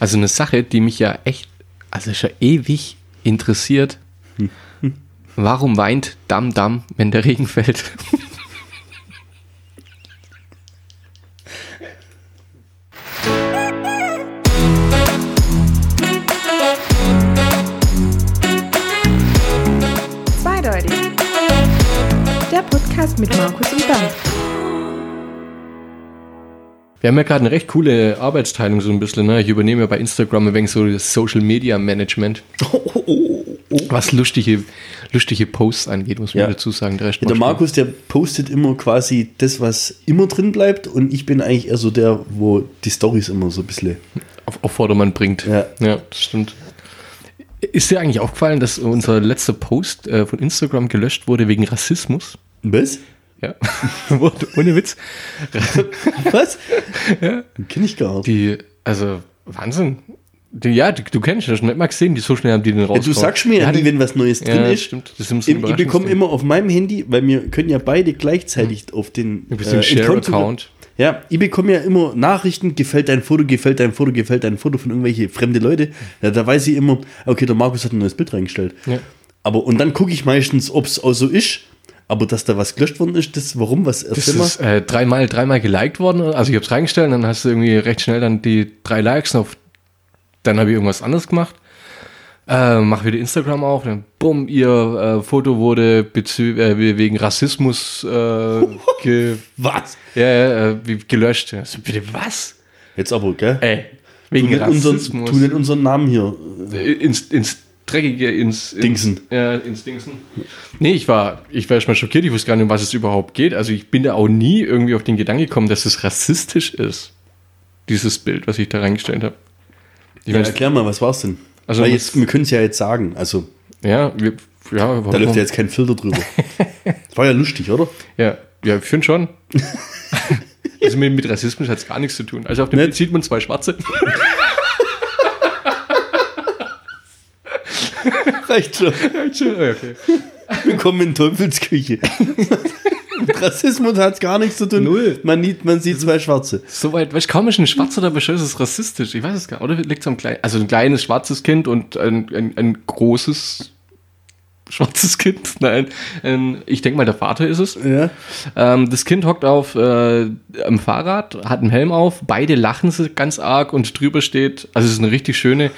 Also eine Sache, die mich ja echt, also schon ewig interessiert. Warum weint Dam Dam, wenn der Regen fällt? Zweideutig. Der Podcast mit Markus Wir haben ja gerade eine recht coole Arbeitsteilung so ein bisschen. Ne? Ich übernehme ja bei Instagram ein wenig so das Social Media Management. Was lustige, lustige Posts angeht, muss man Ja. dazu sagen. Der, Ja, der Markus, der postet immer quasi das, was immer drin bleibt und ich bin eigentlich eher so der, wo die Stories immer so ein bisschen. auf, auf Vordermann bringt. Ja. ja, das stimmt. Ist dir eigentlich aufgefallen, dass unser letzter Post äh, von Instagram gelöscht wurde wegen Rassismus? Was? Ja, ohne Witz. Was? ja. Kenn ich gar nicht. Die, also Wahnsinn. Die, ja, du, du kennst das, nicht mal gesehen, die so schnell haben die den Ja, raus. du sagst mir ja, nie, wenn was Neues drin ja, ist. stimmt. Das ist ein Ich, bekomme immer auf meinem Handy, weil wir können ja beide gleichzeitig auf den im Account- Share-Account. Ja, ich bekomme ja immer Nachrichten, gefällt dein Foto, gefällt dein Foto, gefällt dein Foto von irgendwelche fremde Leute. Ja, da weiß ich immer, okay, der Markus hat ein neues Bild reingestellt. Ja. Aber und dann gucke ich meistens, ob es auch so ist. Aber dass da was gelöscht worden ist, das warum, was Das ist äh, dreimal, dreimal geliked worden. Also ich habe es reingestellt, dann hast du irgendwie recht schnell dann die drei Likes und auf, dann habe ich irgendwas anderes gemacht. Äh, mach wieder Instagram auf, dann bumm, ihr äh, Foto wurde äh, wegen Rassismus äh, ge Was? ja, äh, gelöscht. Ja, so, bitte was? Jetzt aber, gell? Ey, tu, wegen unseren, Rassismus. tu nicht unseren Namen hier. ins, ins Dreckige, ins, ins Dingsen. Ja, ins Dingsen. Nee, ich war, ich war erstmal schockiert, ich wusste gar nicht, um was es überhaupt geht. Also ich bin da auch nie irgendwie auf den Gedanken gekommen, dass es rassistisch ist. Dieses Bild, was ich da reingestellt habe. Ich Ja, erklär mal, was war's denn? Also Weil jetzt, wir können es ja jetzt sagen. Also, ja, wir, ja, da läuft ja jetzt kein Filter drüber. Das war ja lustig, oder? ja, ja, ich finde schon. also mit, mit Rassismus hat es gar nichts zu tun. Also auf dem? Bild sieht man zwei Schwarze. Reicht schon. okay. Willkommen in Teufelsküche. Mit Rassismus hat es gar nichts zu tun. Null. Man, sieht, man sieht zwei Schwarze. Soweit, weißt du, kaum ist ein Schwarzer dabei, schon ist es rassistisch. Ich weiß es gar nicht. Oder liegt es am kleinen, also ein kleines schwarzes Kind und ein, ein, ein großes schwarzes Kind? Nein, ein, ich denke mal, der Vater ist es. Ja. Ähm, das Kind hockt auf äh, am Fahrrad, hat einen Helm auf, beide lachen sie ganz arg und drüber steht, also es ist eine richtig schöne,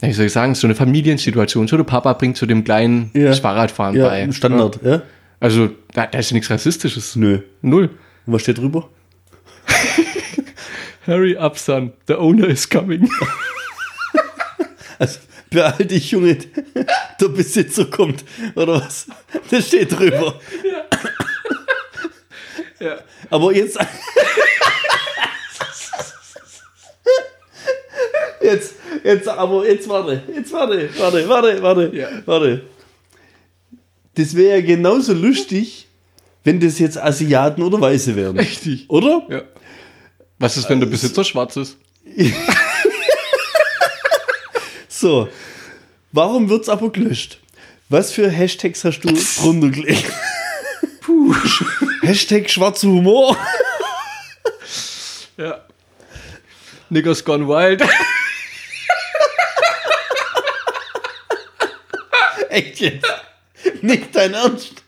wie soll ich sagen, so eine Familiensituation. So der Papa bringt zu dem kleinen Ja. Fahrradfahren Ja, bei. Standard, ja? Also da, da ist ja nichts Rassistisches. Nö. Null. Und was steht drüber? Hurry up, son. The owner is coming. Also, beeil dich, Junge, der Besitzer kommt, oder was? Das steht drüber. ja. Aber jetzt. Jetzt, aber jetzt warte, jetzt warte, warte, warte, warte, Ja. warte. Das wäre ja genauso lustig, wenn das jetzt Asiaten oder Weiße wären. Richtig. Oder? Ja. Was ist, wenn der Besitzer schwarz ist? So. Warum wird's aber gelöscht? Was für Hashtags hast du drunter gelegt? Puh. Hashtag schwarzer Humor. Ja. Niggers gone wild. Echt jetzt? Nicht dein Ernst?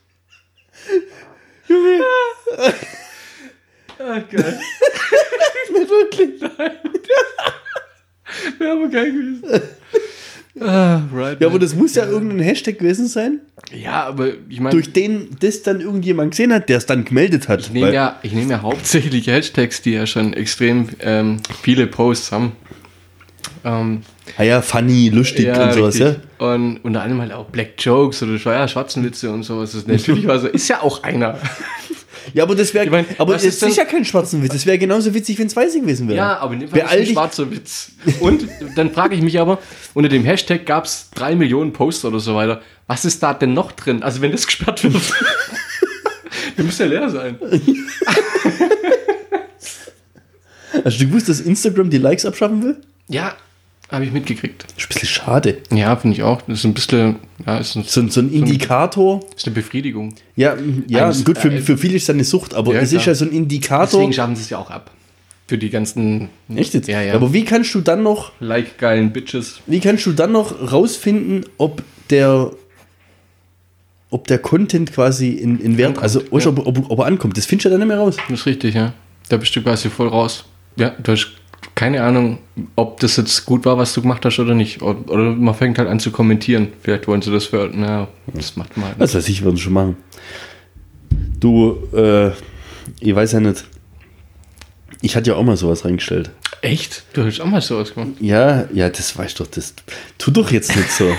Junge, Ah, geil. nicht wirklich. Wäre aber geil gewesen. ah, right. Ja, aber das muss ja irgendein Hashtag gewesen sein, ja, aber ich meine, durch den das dann irgendjemand gesehen hat, der es dann gemeldet hat. ich nehme ja, ich nehme ja hauptsächlich Hashtags, die ja schon extrem ähm, viele Posts haben. Ähm, Ah ja, funny, lustig und sowas, ja. richtig. Und unter anderem halt auch Black Jokes oder ja, Schwarzenwitze und sowas. Das ist natürlich war so, ist ja auch einer. Ja, aber das wäre, Ich mein, aber ist ist sicher kein schwarzen Witz. Das wäre genauso witzig, wenn es weiße gewesen wäre. Ja, aber in dem Fall ist ein schwarzer Witz. Und dann frage ich mich aber, unter dem Hashtag gab es drei Millionen Posts oder so weiter. Was ist da denn noch drin? Also wenn das gesperrt wird, der muss ja leer sein. Hast du gewusst, dass Instagram die Likes abschaffen will? Ja, habe ich mitgekriegt. Ist ein bisschen schade. Ja, finde ich auch. Das ist ein bisschen, ja, ist, ein, So, so ein Indikator. ist eine Befriedigung. Ja, ja Eigentlich- gut, für, äh, für viele ist das eine Sucht, aber Ja, es ist klar. ja so ein Indikator. Deswegen schaffen sie es ja auch ab. Für die ganzen Echt jetzt? Ja, ja. Aber wie kannst du dann noch, like geilen Bitches. wie kannst du dann noch rausfinden, ob der ob der Content quasi in, in Wert, Ankommt, also ja. ob, ob, ob er ankommt, das findest du ja dann nicht mehr raus. Das ist richtig, ja. Da bist du quasi voll raus. Ja, du hast keine Ahnung, ob das jetzt gut war, was du gemacht hast oder nicht. Oder, man fängt halt an zu kommentieren. Vielleicht wollen sie das für. Na, das macht man halt nicht. Was weiß ich, würden schon machen. Du, äh, ich weiß ja nicht. Ich hatte ja auch mal sowas reingestellt. Echt? Du hast auch mal sowas gemacht. Ja, ja, das weißt doch, das tu doch jetzt nicht so.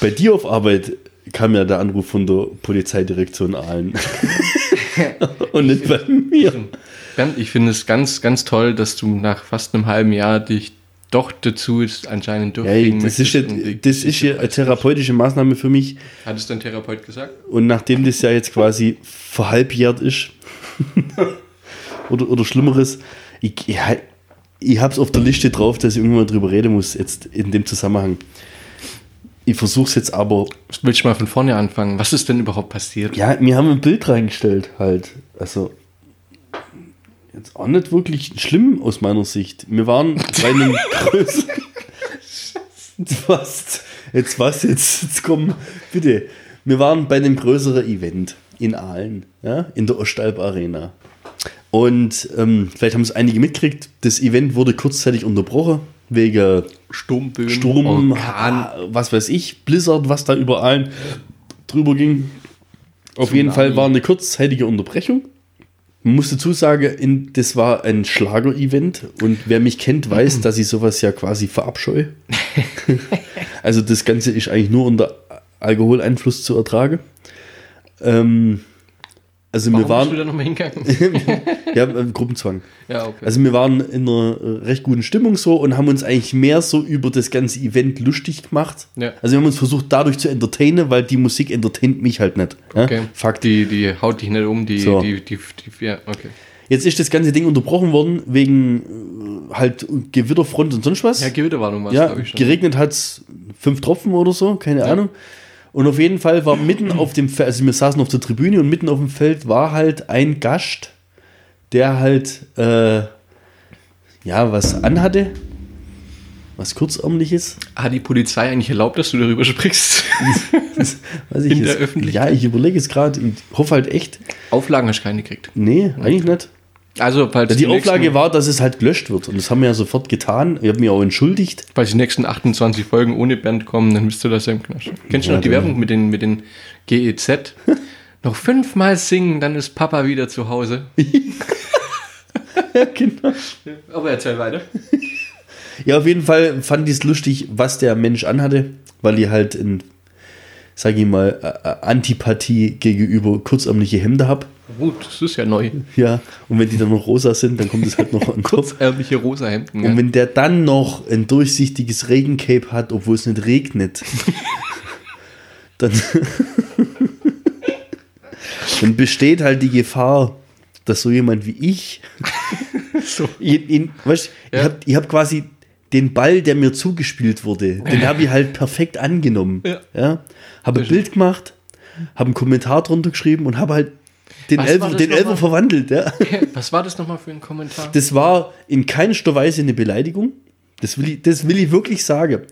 Bei dir auf Arbeit kam ja der Anruf von der Polizeidirektion Aalen. Und nicht bei mir. Ich finde es ganz, ganz toll, dass du nach fast einem halben Jahr dich doch dazu ist, anscheinend Hey, durchkriegen das ist, ja, das ist ja eine therapeutische Maßnahme für mich. Hat es dein Therapeut gesagt? Und nachdem das ja jetzt quasi verhalbjährt ist, oder, oder Schlimmeres, ich, ich, ich habe es auf der Liste drauf, dass ich irgendwann drüber reden muss, jetzt in dem Zusammenhang. Ich versuche es jetzt aber, Willst du mal von vorne anfangen? Was ist denn überhaupt passiert? ja, wir haben ein Bild reingestellt halt. Also, jetzt auch nicht wirklich schlimm aus meiner Sicht. Wir waren bei einem größeren. Was? Jetzt was? Jetzt, jetzt komm, bitte. Wir waren bei einem größeren Event in Aalen, ja, in der Ostalb Arena. Und ähm, vielleicht haben es einige mitgekriegt, das Event wurde kurzzeitig unterbrochen, wegen Sturmböen, Sturm, Orkan. Ha- was weiß ich, Blizzard, was da über Aalen drüber ging. Auf jeden Fall war eine kurzzeitige Unterbrechung. Man muss dazu sagen, das war ein Schlager-Event und wer mich kennt, weiß, dass ich sowas ja quasi verabscheue. also das Ganze ist eigentlich nur unter Alkoholeinfluss zu ertragen. Ähm, also Warum wir waren, bist du da nochmal hingegangen? ja, äh, Gruppenzwang. ja, okay. Also wir waren in einer äh, recht guten Stimmung so und haben uns eigentlich mehr so über das ganze Event lustig gemacht. Ja. Also wir haben uns versucht dadurch zu entertainen, weil die Musik entertaint mich halt nicht. Ja? okay. Fakt. Die, die haut dich nicht um, die, So. die, die, die, ja, okay. Jetzt ist das ganze Ding unterbrochen worden wegen äh, halt Gewitterfront und sonst was. Ja, Gewitterwarnung war es, Ja, glaube ich schon. geregnet hat es fünf Tropfen oder so, keine Ahnung. Und auf jeden Fall war mitten auf dem Feld, also wir saßen auf der Tribüne und mitten auf dem Feld war halt ein Gast, der halt, äh, ja, was anhatte, was kurzärmliches. Hat die Polizei eigentlich erlaubt, dass du darüber sprichst? Das ich In der jetzt. Öffentlichkeit? Ja, ich überlege es gerade, ich hoffe halt echt, Auflagen hast du keine gekriegt. nee, eigentlich nicht. Also, falls Ja, die die Auflage nächsten, war, dass es halt gelöscht wird und das haben wir ja sofort getan. Ich habe mich auch entschuldigt. falls die nächsten 28 Folgen ohne Band kommen, dann bist du das im Knast. Kennst du Ja, noch die Werbung mit den, mit den GEZ? noch fünfmal singen, dann ist Papa wieder zu Hause. Ja, genau. Aber erzähl weiter. Ja, auf jeden Fall fand ich es lustig, was der Mensch anhatte, weil ich halt in, sag ich mal, Antipathie gegenüber kurzärmliche Hemden habe. Gut, das ist ja neu. Ja, und wenn die dann noch rosa sind, dann kommt es halt noch an. Kurzärmliche rosa Hemden. Und Ja. wenn der dann noch ein durchsichtiges Regencape hat, obwohl es nicht regnet, dann, dann besteht halt die Gefahr, dass so jemand wie ich, So. ihn, ihn, weißt, Ja. ich habe hab quasi den Ball, der mir zugespielt wurde, den habe ich halt perfekt angenommen. Ja. Ja. Habe ein Bild gemacht, habe einen Kommentar drunter geschrieben und habe halt den Elfer, den Elfer verwandelt. Ja. Was war das nochmal für ein Kommentar? Das war in keinster Weise eine Beleidigung. Das will ich, das will ich wirklich sagen.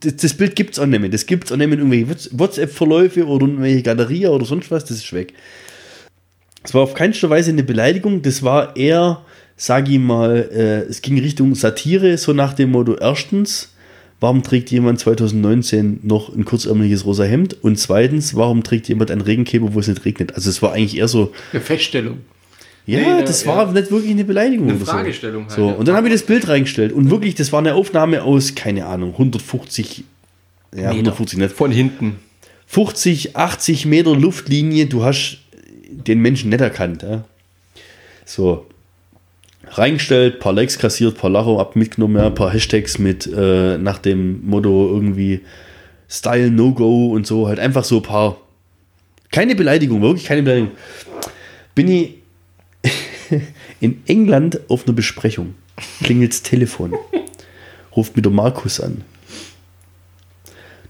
Das, das Bild gibt es auch nicht mehr. Das gibt es auch nicht mehr in irgendwelche WhatsApp-Verläufe oder irgendwelche Galerien oder sonst was. Das ist weg. Es war auf keinster Weise eine Beleidigung. Das war eher, sag ich mal, äh, es ging Richtung Satire, so nach dem Motto: erstens, warum trägt jemand 2019 noch ein kurzärmeliges rosa Hemd? Und zweitens, warum trägt jemand einen Regenkäfer, wo es nicht regnet? Also, es war eigentlich eher so, Eine Feststellung. ja, Nee, ne, das ja. war nicht wirklich eine Beleidigung. Eine oder so. Fragestellung halt, So, ja. und dann habe ich das Bild reingestellt. Und wirklich, das war eine Aufnahme aus, keine Ahnung, 150, ja, 150 nicht. Von hinten. 50, 80 Meter Luftlinie, du hast den Menschen nicht erkannt. Ja? So. Reingestellt, paar Likes kassiert, paar Lacher ab mitgenommen, paar Hashtags mit äh, nach dem Motto irgendwie Style No Go und so, halt einfach so ein paar. Keine Beleidigung, wirklich keine Beleidigung. Bin ich in England auf einer Besprechung. Klingelt's Telefon. Ruft mir der Markus an.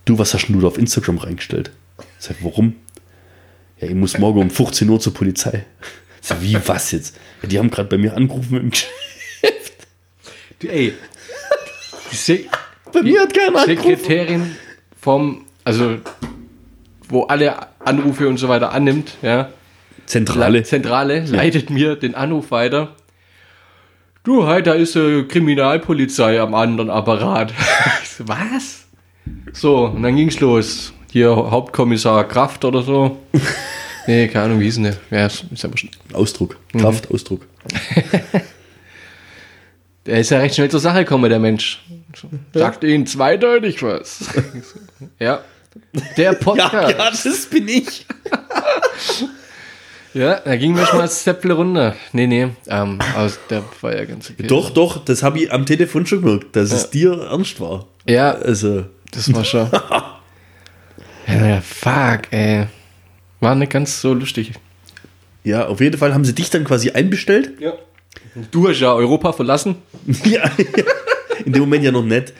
Du, was hast du da auf Instagram reingestellt? Sag, warum? Ja, ich muss morgen um 15 Uhr zur Polizei. So, wie, was jetzt? Ja, die haben gerade bei mir angerufen im Geschäft. Du, Ey, die Se Bei mir hat keiner angerufen. Sekretärin vom, also wo alle Anrufe und so weiter annimmt, ja, Zentrale. Zentrale leitet mir den Anruf weiter. Du, hi, da ist äh, Kriminalpolizei am anderen Apparat. Was? So, und dann ging's los. Hier Hauptkommissar Kraft oder so. Nee, keine Ahnung, wie hieß denn der? Ja, ist ist ja wurscht. Ausdruck. Mhm. Kraft, Ausdruck. Der ist ja recht schnell zur Sache gekommen, der Mensch. Sagt Ihnen zweideutig was. ja. Der Podcast. das bin ich. Ja, da ging mir schon mal das Zäpfle runter. Nee, nee, ähm, aber der war ja ganz okay. Doch, doch, das habe ich am Telefon schon gemerkt, dass es dir ernst war. Ja, Also, das war schon. ja, ja, fuck, ey. War nicht ganz so lustig. ja, auf jeden Fall haben sie dich dann quasi einbestellt. Ja. Du hast ja Europa verlassen. ja, ja. In dem Moment ja noch nicht.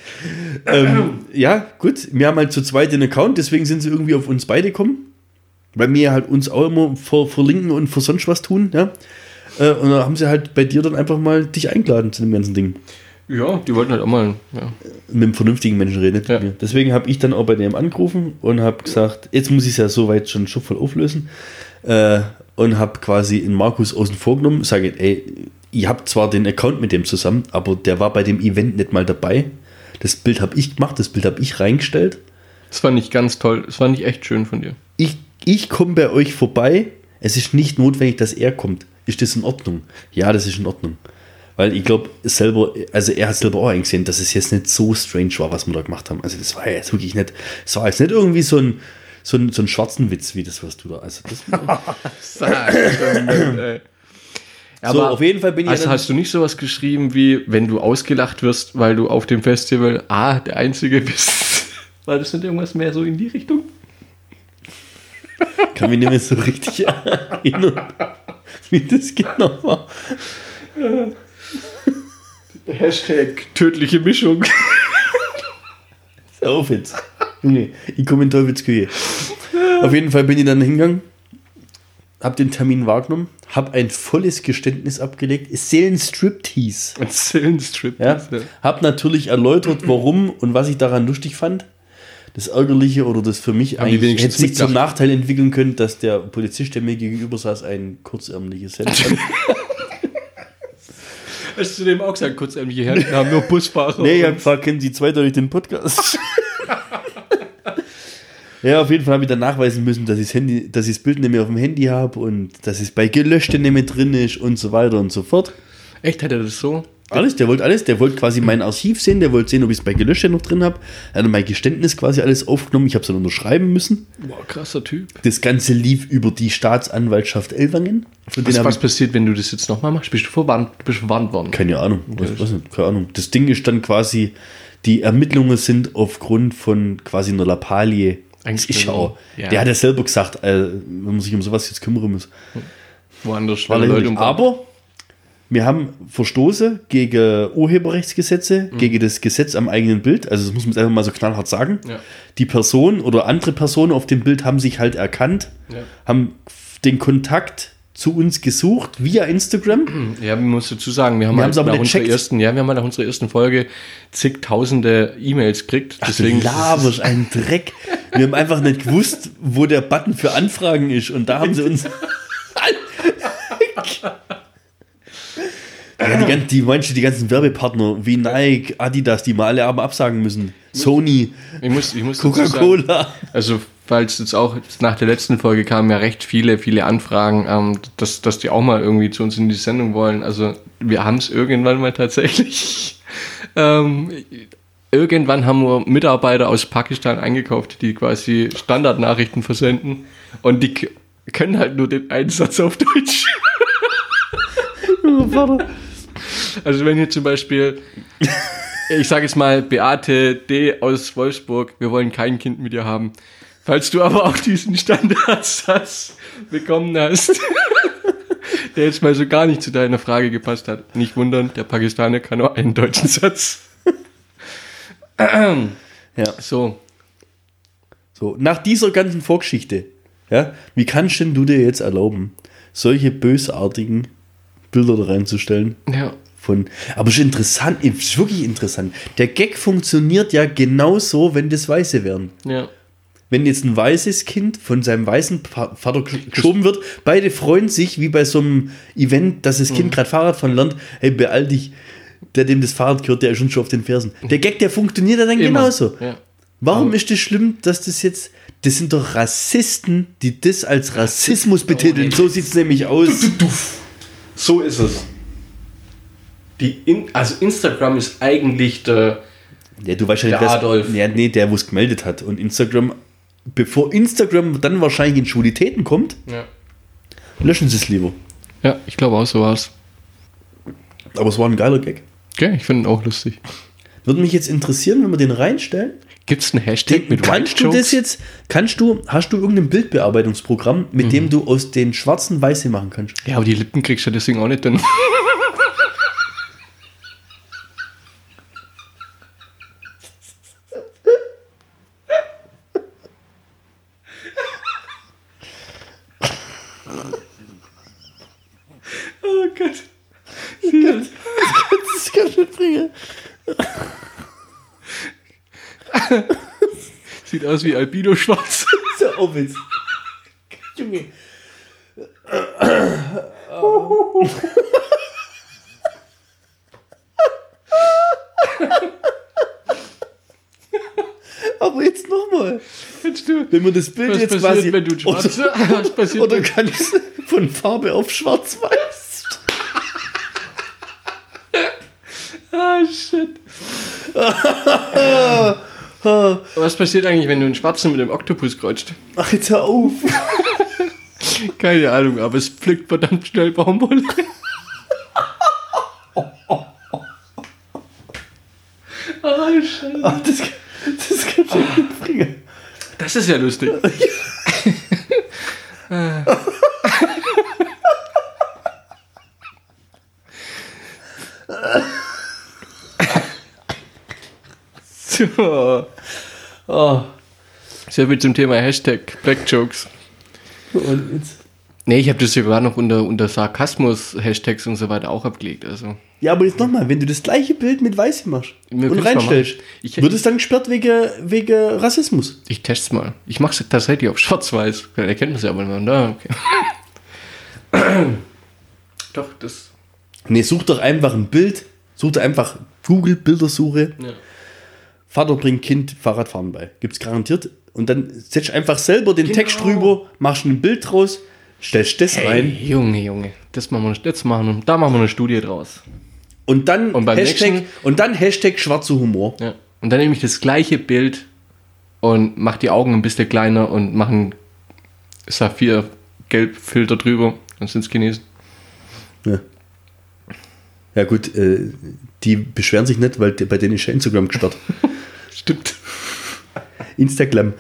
Ähm, ja, gut. Wir haben halt zu zweit den Account, deswegen sind sie irgendwie auf uns beide gekommen. Weil wir halt uns auch immer ver verlinken und für sonst was tun, ja. Äh, und dann haben sie halt bei dir dann einfach mal dich eingeladen zu dem ganzen Ding. Ja, die wollten halt auch mal. Ja. Mit einem vernünftigen Menschen redet. Ja. Deswegen habe ich dann auch bei dem angerufen und habe gesagt, jetzt muss ich es ja soweit schon schon voll auflösen. Äh, und habe quasi in Markus außen vorgenommen, sage, ey, ich habe zwar den Account mit dem zusammen, aber der war bei dem Event nicht mal dabei. Das Bild habe ich gemacht, das Bild habe ich reingestellt. Das fand ich ganz toll. Das fand ich echt schön von dir. Ich, ich komme bei euch vorbei. Es ist nicht notwendig, dass er kommt. Ist das in Ordnung? Ja, das ist in Ordnung. Weil ich glaube, selber, also er hat selber auch eingesehen, dass es jetzt nicht so strange war, was wir da gemacht haben. Also das war jetzt wirklich nicht, es war jetzt nicht irgendwie so ein, so ein, so ein schwarzen Witz, wie das, was du da, also das, Aber so, auf jeden Fall bin ich dann- hast du nicht sowas geschrieben, wie wenn du ausgelacht wirst, weil du auf dem Festival A, der Einzige bist? War das nicht irgendwas mehr so in die Richtung? kann mich nicht mehr so richtig erinnern, wie das genau war. Hashtag tödliche Mischung. Auf jetzt. Junge, ich komme in Teufelsküche. Auf jeden Fall bin ich dann hingegangen, hab den Termin wahrgenommen, hab ein volles Geständnis abgelegt. Es zählen Striptease. Strip. Ja? Hab natürlich erläutert, warum und was ich daran lustig fand. Das Ärgerliche oder das für mich Haben eigentlich hätte sich zum? Nachteil entwickeln können, dass der Polizist, der mir gegenüber saß, ein kurzärmliches Hemd hat. Hast du dem auch gesagt, kurz ähnliche Herren, wir haben nur Busfahrer. Nee, ich gefragt, kennen Sie zweideutig den Podcast? ja, auf jeden Fall habe ich dann nachweisen müssen, dass ich das, Handy, dass ich das Bild nicht mehr auf dem Handy habe und dass es bei Gelöschte nicht mehr drin ist und so weiter und so fort. Echt, hat er das so? Alles, der wollte alles, der wollte quasi mein Archiv sehen, der wollte sehen, ob ich es bei Gelöschte noch drin habe. Er hat mein Geständnis quasi alles aufgenommen, ich habe es dann unterschreiben müssen. Boah, krasser Typ. Das Ganze lief über die Staatsanwaltschaft denen Was, was ich passiert, wenn du das jetzt nochmal machst? Bist du verwandt, bist du verwandt worden? Keine Ahnung. Was, was nicht, keine Ahnung. Das Ding ist dann quasi, die Ermittlungen sind aufgrund von quasi einer Lappalie. Ja auch. Ja. Der hat ja selber gesagt, äh, wenn man sich um sowas jetzt kümmern muss. Woanders schwere Leute umbauen. Aber wir haben Verstoße gegen Urheberrechtsgesetze, Mhm. gegen das Gesetz am eigenen Bild. Also das muss man jetzt einfach mal so knallhart sagen. Ja. Die Person oder andere Personen auf dem Bild haben sich halt erkannt, Ja. haben den Kontakt zu uns gesucht via Instagram. Ja, man muss dazu sagen, wir haben, Wir halt aber nach unserer ersten, ja, wir haben halt nach unserer ersten Folge zigtausende E-Mails gekriegt. Deswegen du laberst einen Dreck. Wir haben einfach nicht gewusst, wo der Button für Anfragen ist. Und da haben sie uns. ja, die, ganzen, die, du, die ganzen Werbepartner wie Nike, Adidas, die mal alle aber absagen müssen. Sony, Coca-Cola. Also, falls jetzt auch nach der letzten Folge kamen ja recht viele, viele Anfragen, ähm, dass, dass die auch mal irgendwie zu uns in die Sendung wollen. Also, wir haben es irgendwann mal tatsächlich. ähm, irgendwann haben wir Mitarbeiter aus Pakistan eingekauft, die quasi Standardnachrichten versenden. Und die können halt nur den Einsatz auf Deutsch. Also wenn hier zum Beispiel, ich sage jetzt mal, Beate D. aus Wolfsburg, wir wollen kein Kind mit dir haben. Falls du aber auch diesen Standardsatz bekommen hast, der jetzt mal so gar nicht zu deiner Frage gepasst hat, nicht wundern, der Pakistaner kann nur einen deutschen Satz. Ja. So, So, nach dieser ganzen Vorgeschichte, ja, wie kannst denn du dir jetzt erlauben, solche bösartigen Bilder da reinzustellen. Ja. Von, aber es ist interessant, es ist wirklich interessant. Der Gag funktioniert ja genauso, wenn das Weiße wären. Ja. Wenn jetzt ein weißes Kind von seinem weißen Vater gesch- geschoben wird, beide freuen sich, wie bei so einem Event, dass das Kind gerade Fahrradfahren lernt. Hey, beeil dich, der dem das Fahrrad gehört, der ist schon schon auf den Fersen. Der Gag, der funktioniert ja dann Immer. genauso. Ja. Warum Aber- ist das schlimm, dass das jetzt. Das sind doch Rassisten, die das als Rassismus betiteln. nee. So sieht es nämlich aus. So ist es. Die In also Instagram ist eigentlich der. Ja, du weißt ja Der nicht, wer- Adolf. Ja, nee, der, wo es gemeldet hat. Und Instagram, bevor Instagram dann wahrscheinlich in Schwulitäten kommt, Ja. löschen sie es lieber. ja, ich glaube auch so war's. Aber es war ein geiler Gag. Okay, ich finde ihn auch lustig. Würde mich jetzt interessieren, wenn wir den reinstellen. Gibt es einen Hashtag mit kannst du das jetzt, kannst du, hast du irgendein Bildbearbeitungsprogramm, mit Mhm. dem du aus den schwarzen weiße machen kannst? Ja, aber die Lippen kriegst du deswegen auch nicht dann. oh Gott. Kann ich nicht bringen. Sieht aus wie Albino Schwarz. So, auf jetzt. Junge. Aber jetzt nochmal. Wenn man das Bild Was jetzt passiert, quasi. wenn du schwarz Was passiert, Oder wenn- kann ich es von Farbe auf schwarz-weiß? Ah, shit. Was passiert eigentlich, wenn du einen Schwarzen mit einem Oktopus kreuzt? Ach, jetzt hör auf. Keine Ahnung, aber es pflückt verdammt schnell Baumwolle. Ah, Scheiße. Ach, das, das kann nicht bringen. Das ist ja lustig. Oh. So viel zum Thema Hashtag Black Jokes. Und jetzt. Nee, ich habe das sogar noch unter, unter Sarkasmus-Hashtags und so weiter auch abgelegt. Also. Ja, aber jetzt nochmal, wenn du das gleiche Bild mit Weißem machst Wir und reinstellst. Ich- wird es dann gesperrt wegen, wegen Rassismus. Ich test's mal. Ich mach's tatsächlich auf Schwarz-Weiß. Dann erkennt man es ja aber nicht. Da, okay. Doch, das. Nee, such doch einfach ein Bild, such doch einfach Google Bildersuche, Ja. Vater bringt Kind Fahrradfahren bei. Gibt's garantiert. Und dann setzt einfach selber den Genau. Text drüber, machst ein Bild draus, stellst das Hey, rein Junge, Junge. Das machen wir, jetzt machen wir, da machen wir eine Studie draus. und dann Und beim Hashtag nächsten- und dann Hashtag schwarzer Humor. Ja. Und dann nehme ich das gleiche Bild und mach die Augen ein bisschen kleiner und mache einen Saphir-Gelb-Filter drüber. Dann sind's Chinesen. Ja, ja gut, äh, die beschweren sich nicht, weil bei denen ist ja Instagram gesperrt. Stimmt. Instagram.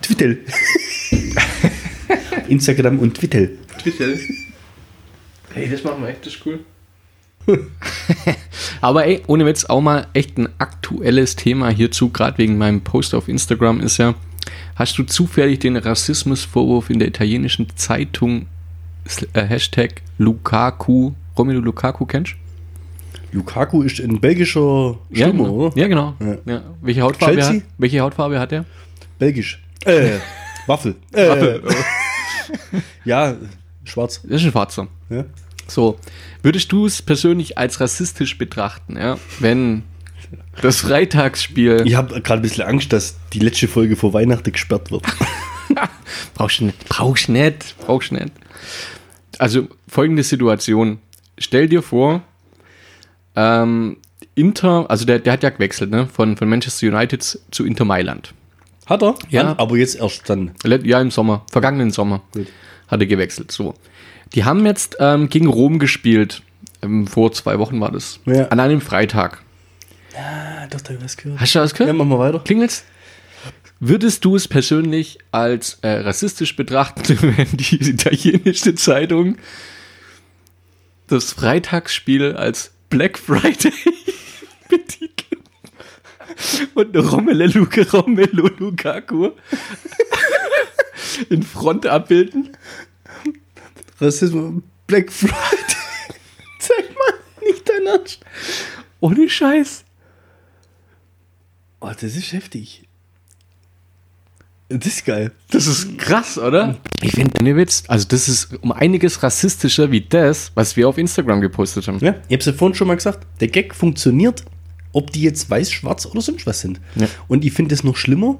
Twitter. Instagram und Twitter. Twitter. Hey, das machen wir echt, das ist cool. Aber ey, ohne Witz auch mal echt ein aktuelles Thema hierzu, gerade wegen meinem Post auf Instagram ist ja, hast du zufällig den Rassismusvorwurf in der italienischen Zeitung äh, Hashtag Lukaku, Romelu Lukaku kennst? Lukaku ist ein belgischer Ja, Stürmer, genau. oder? Ja, genau. Ja. Ja. Welche, Hautfarbe Chelsea? hat, welche Hautfarbe hat er? Belgisch. Äh, Waffel. Äh, ja, schwarz. Das ist ein Schwarzer. Ja. So, würdest du es persönlich als rassistisch betrachten, ja, wenn das Freitagsspiel Ich habe gerade ein bisschen Angst, dass die letzte Folge vor Weihnachten gesperrt wird. Brauchst du nicht. Brauchst du nicht. Brauchst du nicht. Also folgende Situation. Stell dir vor, ähm, Inter, also der, der hat ja gewechselt, ne? Von, von Manchester United zu Inter Mailand. Hat er? Ja. Aber jetzt erst dann. Ja, im Sommer, vergangenen Sommer Gut. hat er gewechselt. So. Die haben jetzt ähm, gegen Rom gespielt. Ähm, vor zwei Wochen war das. Ja. An einem Freitag. Ah, doch, da hab ich was gehört. Hast du das gehört? Ja, machen wir weiter. Klingelt's? Würdest du es persönlich als äh, rassistisch betrachten, wenn die italienische Zeitung das Freitagsspiel als Black Friday betitelt? und Romelu, Romelu Lukaku in Front abbilden. Rassismus, Black Friday. Zeig mal, nicht dein Ernst. Ohne Scheiß. Oh, das ist heftig. Das ist geil. Das ist krass, oder? Ich finde, ohne Witz, also das ist um einiges rassistischer wie das, was wir auf Instagram gepostet haben. Ja, ich hab's ja vorhin schon mal gesagt. Der Gag funktioniert, ob die jetzt weiß, schwarz oder sonst was sind. Ja. Und ich finde es noch schlimmer.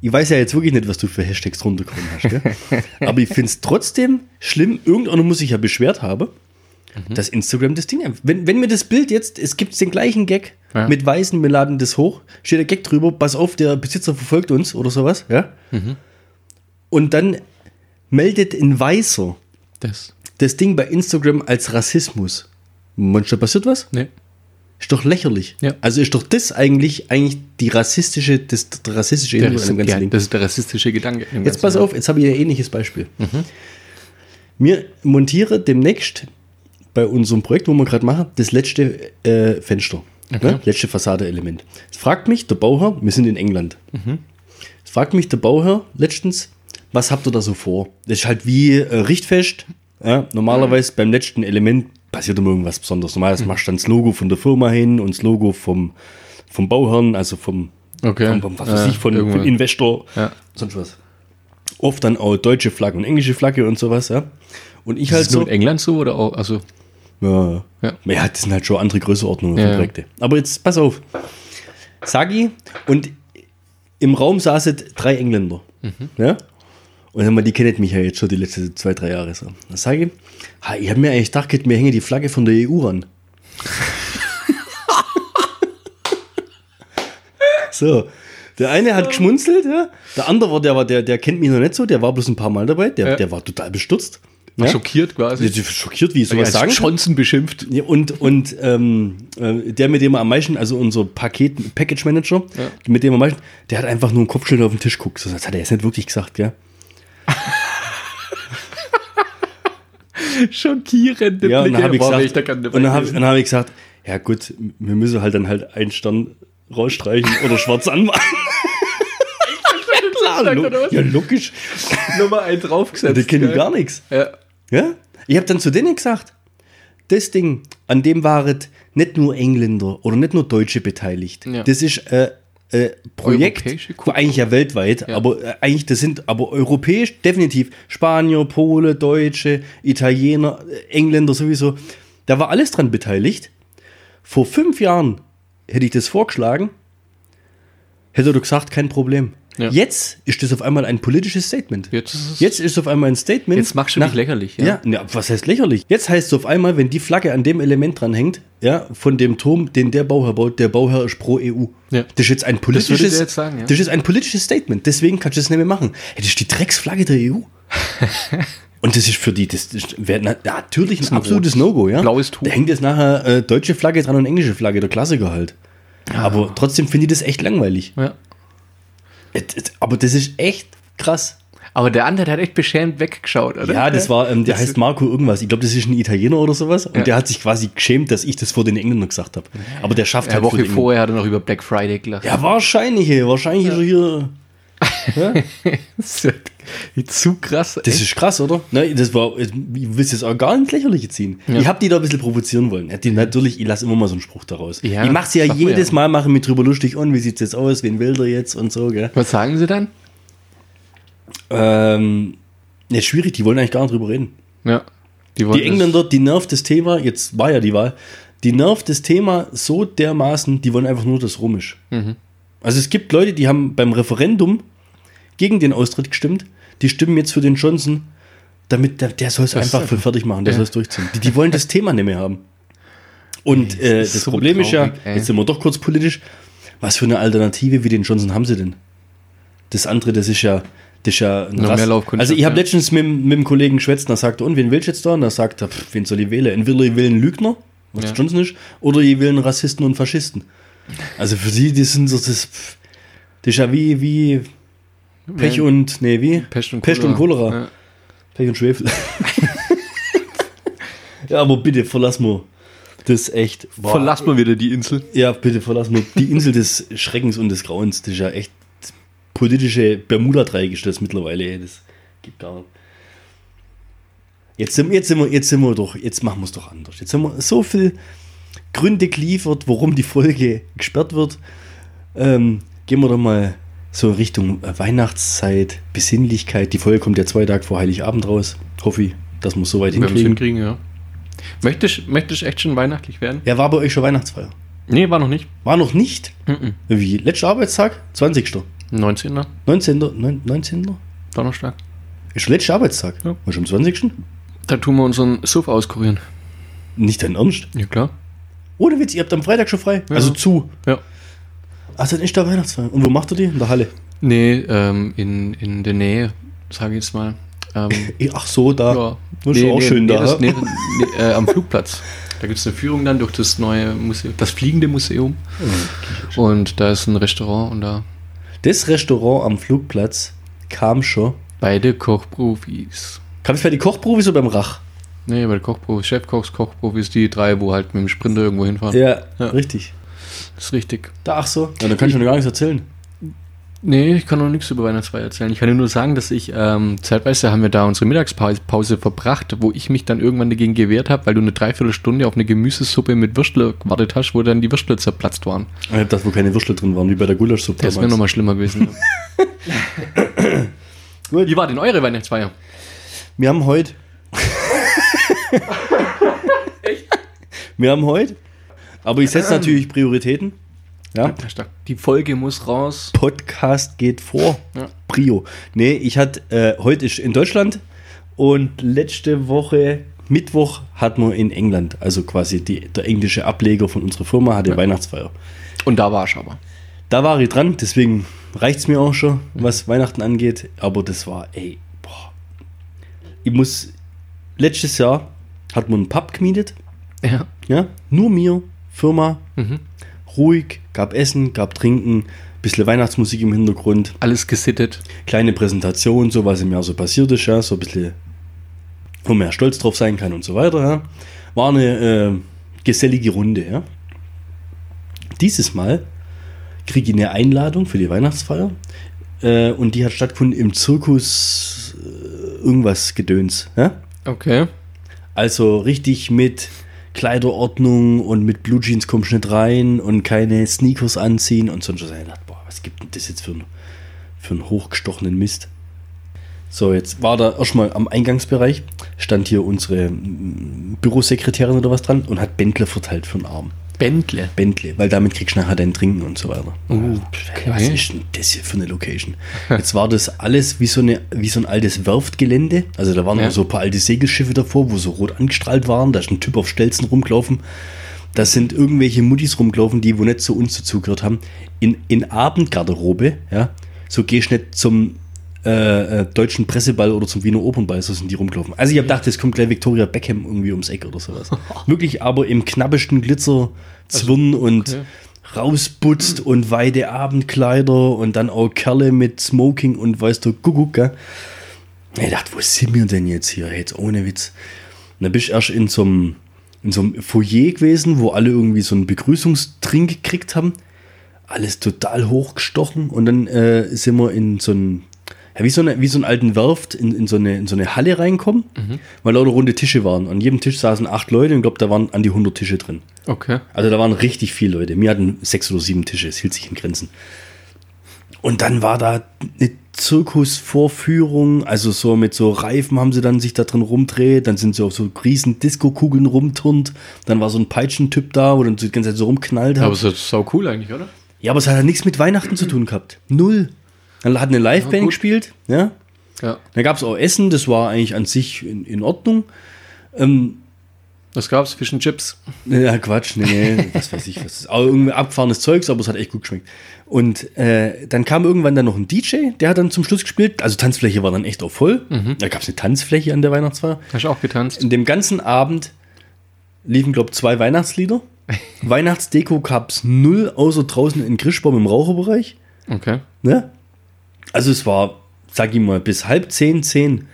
Ich weiß ja jetzt wirklich nicht, was du für Hashtags runtergekommen hast, gell? aber ich finde es trotzdem schlimm. Irgendeiner muss sich ja beschwert haben, dass Instagram das Ding. Wenn, wenn mir das Bild jetzt, es gibt den gleichen Gag Ja. mit Weißen, wir laden das hoch, steht der Gag drüber, pass auf, der Besitzer verfolgt uns oder sowas, ja? Und dann meldet ein Weißer Das. das Ding bei Instagram als Rassismus. Meinst du, da passiert was? Nee. Ist doch lächerlich. Ja. Also ist doch das eigentlich, eigentlich die rassistische, das, der rassistische Der, im ganzen ja, Ding. das ist der rassistische Gedanke. Jetzt pass auf, jetzt habe ich ein ähnliches Beispiel. Wir montiere demnächst bei unserem Projekt, wo wir gerade machen, das letzte äh, Fenster. Ne? Letzte Fassadeelement. Es fragt mich der Bauherr, wir sind in England. Es fragt mich der Bauherr letztens, was habt ihr da so vor? Das ist halt wie äh, Richtfest. Ja, normalerweise beim letzten Element passiert immer irgendwas Besonderes. Normalerweise machst du dann das Logo von der Firma hin und das Logo vom, vom Bauherrn, also vom, Okay. vom, vom was weiß Ja, ich, von, von Investor, Ja. sonst was. Oft dann auch deutsche Flagge und englische Flagge und sowas, ja. Und ich Ist halt es nur so. in England so oder auch, also, Ja, Ja. ja. das sind halt schon andere Größenordnungen Ja, von. Projekte. Aber jetzt pass auf. Sagi und im Raum saßen drei Engländer. Mhm. Ja? Und dann mal, die kennen mich ja jetzt schon die letzten zwei, drei Jahre so. Dann sage ich, ha, ich habe mir eigentlich gedacht, mir hänge die Flagge von der EU ran. so. Der eine hat geschmunzelt, ja. Der andere war, der war, der, der kennt mich noch nicht so, der war bloß ein paar Mal dabei, der, Ja. der war total bestürzt. Ja? schockiert quasi. Ist schockiert, wie ich sowas sagen. Johnson beschimpft. Ja, und und ähm, äh, der, mit dem er am meisten, also unser Paket, Package Manager, mit dem er am meisten, der hat einfach nur einen Kopfschüttel auf den Tisch geguckt. So, Das hat er jetzt nicht wirklich gesagt, gell? Schockierende Ja, und dann habe ich gesagt, und dann dann hab ich gesagt, ja gut, wir müssen halt dann halt einen Stern rausstreichen oder schwarz anmalen. Klar, ja, logisch. Nummer ein draufgesetzt. Die kennen gar nichts. Ja. Ja? Ich habe dann zu denen gesagt, das Ding, an dem waren nicht nur Engländer oder nicht nur Deutsche beteiligt. Ja. Das ist äh, äh, Projekt, eigentlich ja weltweit, aber äh, eigentlich, das sind aber europäisch definitiv Spanier, Pole, Deutsche, Italiener, äh, Engländer sowieso. Da war alles dran beteiligt. Vor fünf Jahren hätte ich das vorgeschlagen, hätte er gesagt, kein Problem. Ja. Jetzt ist das auf einmal ein politisches Statement. Jetzt ist es- Jetzt ist auf einmal ein Statement. Jetzt machst du mich lächerlich, ja. Ja. ja, was heißt lächerlich? Jetzt heißt es auf einmal, wenn die Flagge an dem Element dran hängt, ja, von dem Turm, den der Bauherr baut, der Bauherr ist pro EU. Ja. Das ist jetzt ein politisches, der jetzt sagen, ja. das ist ein politisches Statement. Deswegen kannst du das nicht mehr machen. Hey, das ist die Drecksflagge der EU. Und das ist für die, das wäre na, natürlich ein ein absolutes No-Go, ja. blaues Tuch. Da hängt jetzt nachher äh, deutsche Flagge dran und englische Flagge, der Klassiker halt. Aber trotzdem finde ich das echt langweilig. ja. Aber das ist echt krass. Aber der andere, der hat echt beschämt weggeschaut, oder? Ja, das war, ähm, der Das heißt Marco irgendwas. Ich glaube, das ist ein Italiener oder sowas. Und Ja. der hat sich quasi geschämt, dass ich das vor den Engländern gesagt habe. Aber der schafft Eine halt Woche die Engländer. vorher hat er noch über Black Friday gelacht. Ja, wahrscheinlich. ey. Wahrscheinlich ist er hier. Das ist ja zu krass. Das ist krass, oder? Nein, das war. Ich will es jetzt auch gar ins Lächerliche ziehen. Ja. Ich habe die da ein bisschen provozieren wollen. Ja, die, natürlich, ich lasse immer mal so einen Spruch daraus. Ja, ich mache es ja jedes ja. Mal, mache mich drüber lustig. Und wie sieht es jetzt aus? Wen will der jetzt? Und so, gell? Was sagen sie dann? Ähm, ja, schwierig. Die wollen eigentlich gar nicht drüber reden. Ja. wollen Die Engländer, die nervt das Thema, jetzt war ja die Wahl, die nervt das Thema so dermaßen, die wollen einfach nur, dass rum ist. Mhm. Also es gibt Leute, die haben beim Referendum gegen den Austritt gestimmt, die stimmen jetzt für den Johnson, damit der, der soll es einfach für fertig machen, der Ja. soll es durchziehen. Die, die wollen das Thema nicht mehr haben. Und Ey, äh, das ist das so Problem ist ja, traurig, ey. jetzt sind wir doch kurz politisch, was für eine Alternative wie den Johnson haben sie denn? Das andere, das ist ja, das ist ja ein Noch Rass- Also ich habe ja. letztens mit, mit dem Kollegen geschwätzt, und er sagte, und wen willst du jetzt da? Und er sagt, er, pff, wen soll ich wählen? Entweder ich will einen Lügner, was Ja. der Johnson ist, oder ich will einen Rassisten und Faschisten. Also für sie, die sind so das, das ist ja wie, wie Pech und, nee, wie? Pest und Pest und Cholera. Ja. Pech und Schwefel. ja, aber bitte, verlass mal, Das ist echt. boah. Verlass mal wieder die Insel. Ja, bitte verlass mir die Insel des Schreckens und des Grauens. Das ist ja echt politische Bermuda-Dreieck ist das mittlerweile. Das gibt gar nicht. Jetzt sind, jetzt, sind wir, jetzt sind wir doch, jetzt machen wir es doch anders. Jetzt haben wir so viel Gründe geliefert, warum die Folge gesperrt wird. Ähm, gehen wir doch mal so Richtung äh, Weihnachtszeit, Besinnlichkeit. Die Folge kommt ja zwei Tage vor Heiligabend raus. Hoffe ich, dass wir es so weit Wenn wir es hinkriegen. hinkriegen, ja. Möchtest möchtest echt schon weihnachtlich werden? Ja, war bei euch schon Weihnachtsfeier? Nee, war noch nicht. War noch nicht? Mhm. Wie? Letzter Arbeitstag? 20. 19. 19. neun- 19. Donnerstag. Ist schon letzter Arbeitstag? Ja. War schon am 20. Da tun wir unseren Suff auskurieren. Nicht dein Ernst? Ja, klar. Ohne Witz, ihr habt am Freitag schon frei. Ja. Also zu. Ja. Also dann ist da Weihnachtsfeier. Und wo macht ihr die? In der Halle. Nee, ähm, in, in der Nähe, sage ich jetzt mal. Ähm, Ach so, da. ja. Das ist auch schön nee, da. Das, nee, nee, äh, am Flugplatz. Da gibt es eine Führung dann durch das neue Museum, das fliegende Museum. Und da ist ein Restaurant und da Das Restaurant am Flugplatz kam schon. beide Kochprofis. Kam es bei den Kochprofis oder beim Rach? Nee, bei den Kochprofis, Chefkochs, Kochprofis, die drei, wo halt mit dem Sprinter irgendwo hinfahren. Ja, Ja. richtig. Das ist richtig. Da, ach so. Ja, dann kann ich schon gar nichts erzählen. Nee, ich kann noch nichts über Weihnachtsfeier erzählen. Ich kann dir nur sagen, dass ich, ähm, zeitweise haben wir da unsere Mittagspause Pause verbracht, wo ich mich dann irgendwann dagegen gewehrt habe, weil du eine Dreiviertelstunde auf eine Gemüsesuppe mit Würstle gewartet hast, wo dann die Würstle zerplatzt waren. Ich hab das, wo keine Würstel drin waren, wie bei der Gulaschsuppe. Das wäre nochmal schlimmer gewesen. Gut. Wie war denn eure Weihnachtsfeier? Wir haben heute. Wir haben heute. Aber ich setze natürlich Prioritäten. Ja. Die Folge muss raus. Podcast geht vor. Ja. Prio. Nee, ich hatte, äh, heute ist in Deutschland und letzte Woche, Mittwoch, hatten wir in England. Also quasi die, der englische Ableger von unserer Firma hatte Weihnachtsfeier. Und da war ich aber. Da war ich dran, deswegen reicht es mir auch schon, was Weihnachten angeht. Aber das war, ey, boah. Ich muss, letztes Jahr hat man einen Pub gemietet. Ja. Ja, nur mir, Firma, Mhm. ruhig, gab Essen, gab Trinken, bisschen Weihnachtsmusik im Hintergrund, Alles gesittet. kleine Präsentation, so was im Jahr so passiert ist, ja, so ein bisschen, wo man ja stolz drauf sein kann und so weiter, ja. War eine äh, gesellige Runde, ja. Dieses Mal kriege ich eine Einladung für die Weihnachtsfeier äh, und die hat stattgefunden im Zirkus äh, irgendwas Gedöns, ja. Okay. Also richtig mit Kleiderordnung und mit Blue Jeans kommst nicht rein und keine Sneakers anziehen und sonst was. Ich dachte, boah, was gibt denn das jetzt für, ein, für einen hochgestochenen Mist? So, jetzt war da erstmal am Eingangsbereich, stand hier unsere Bürosekretärin oder was dran und hat Bändle verteilt für den Arm. Bändle. Bändle, weil damit kriegst du nachher dein Trinken und so weiter. Uh, Was okay. ist denn das hier für eine Location? Jetzt war das alles wie so, eine, wie so ein altes Werftgelände. Also da waren Ja. noch so ein paar alte Segelschiffe davor, wo so rot angestrahlt waren. Da ist ein Typ auf Stelzen rumgelaufen. Da sind irgendwelche Muttis rumgelaufen, die wo nicht zu uns dazugehört haben. In, in Abendgarderobe, ja. So gehst du nicht zum äh, äh, deutschen Presseball oder zum Wiener Opernball, so sind die rumgelaufen. Also ich habe gedacht, es kommt gleich Victoria Beckham irgendwie ums Eck oder sowas. Wirklich aber im knappesten Glitzer, Zwirn und okay. rausputzt und weite Abendkleider und dann auch Kerle mit Smoking und weißt du, Kuckuck, gell? Ich dachte, wo sind wir denn jetzt hier? Jetzt ohne Witz. Und dann bist du erst in so einem, in so einem Foyer gewesen, wo alle irgendwie so einen Begrüßungstrink gekriegt haben. Alles total hochgestochen. Und dann äh, sind wir in so ein, ja, wie so, eine, wie so einen alten Werft, in, in, so eine, in so eine Halle reinkommen, weil lauter runde Tische waren. An jedem Tisch saßen acht Leute und ich glaube, da waren an die 100 Tische drin. Okay. Also da waren richtig viele Leute. Wir hatten sechs oder sieben Tische, es hielt sich in Grenzen. Und dann war da eine Zirkusvorführung, also so mit so Reifen haben sie dann sich da drin rumdreht, dann sind sie auf so riesen Disco-Kugeln rumturnt, dann war so ein Peitschentyp da, wo dann so die ganze Zeit so rumknallt Aber hat. es ist sau cool eigentlich, oder? Ja, aber es hat halt nichts mit Weihnachten zu tun gehabt. Null. Dann hat eine Ja, Liveband gut. gespielt, ja. Ja. Da gab es auch Essen, das war eigentlich an sich in, in Ordnung. Ähm, Was gab's? Fish and Chips. Ja, Quatsch, nee, nee, was weiß ich, was ist. Aber irgendwie abgefahrenes Zeugs, aber es hat echt gut geschmeckt. Und äh, dann kam irgendwann dann noch ein DJ, der hat dann zum Schluss gespielt. Also Tanzfläche war dann echt auch voll. Da gab es eine Tanzfläche an der Weihnachtsfeier. Hast du auch getanzt? In dem ganzen Abend liefen, glaube ich, zwei Weihnachtslieder. Weihnachtsdeko gab es null, außer draußen in Grischbaum im Raucherbereich. Okay. Ne? Also es war, sag ich mal, bis halb zehn, zehn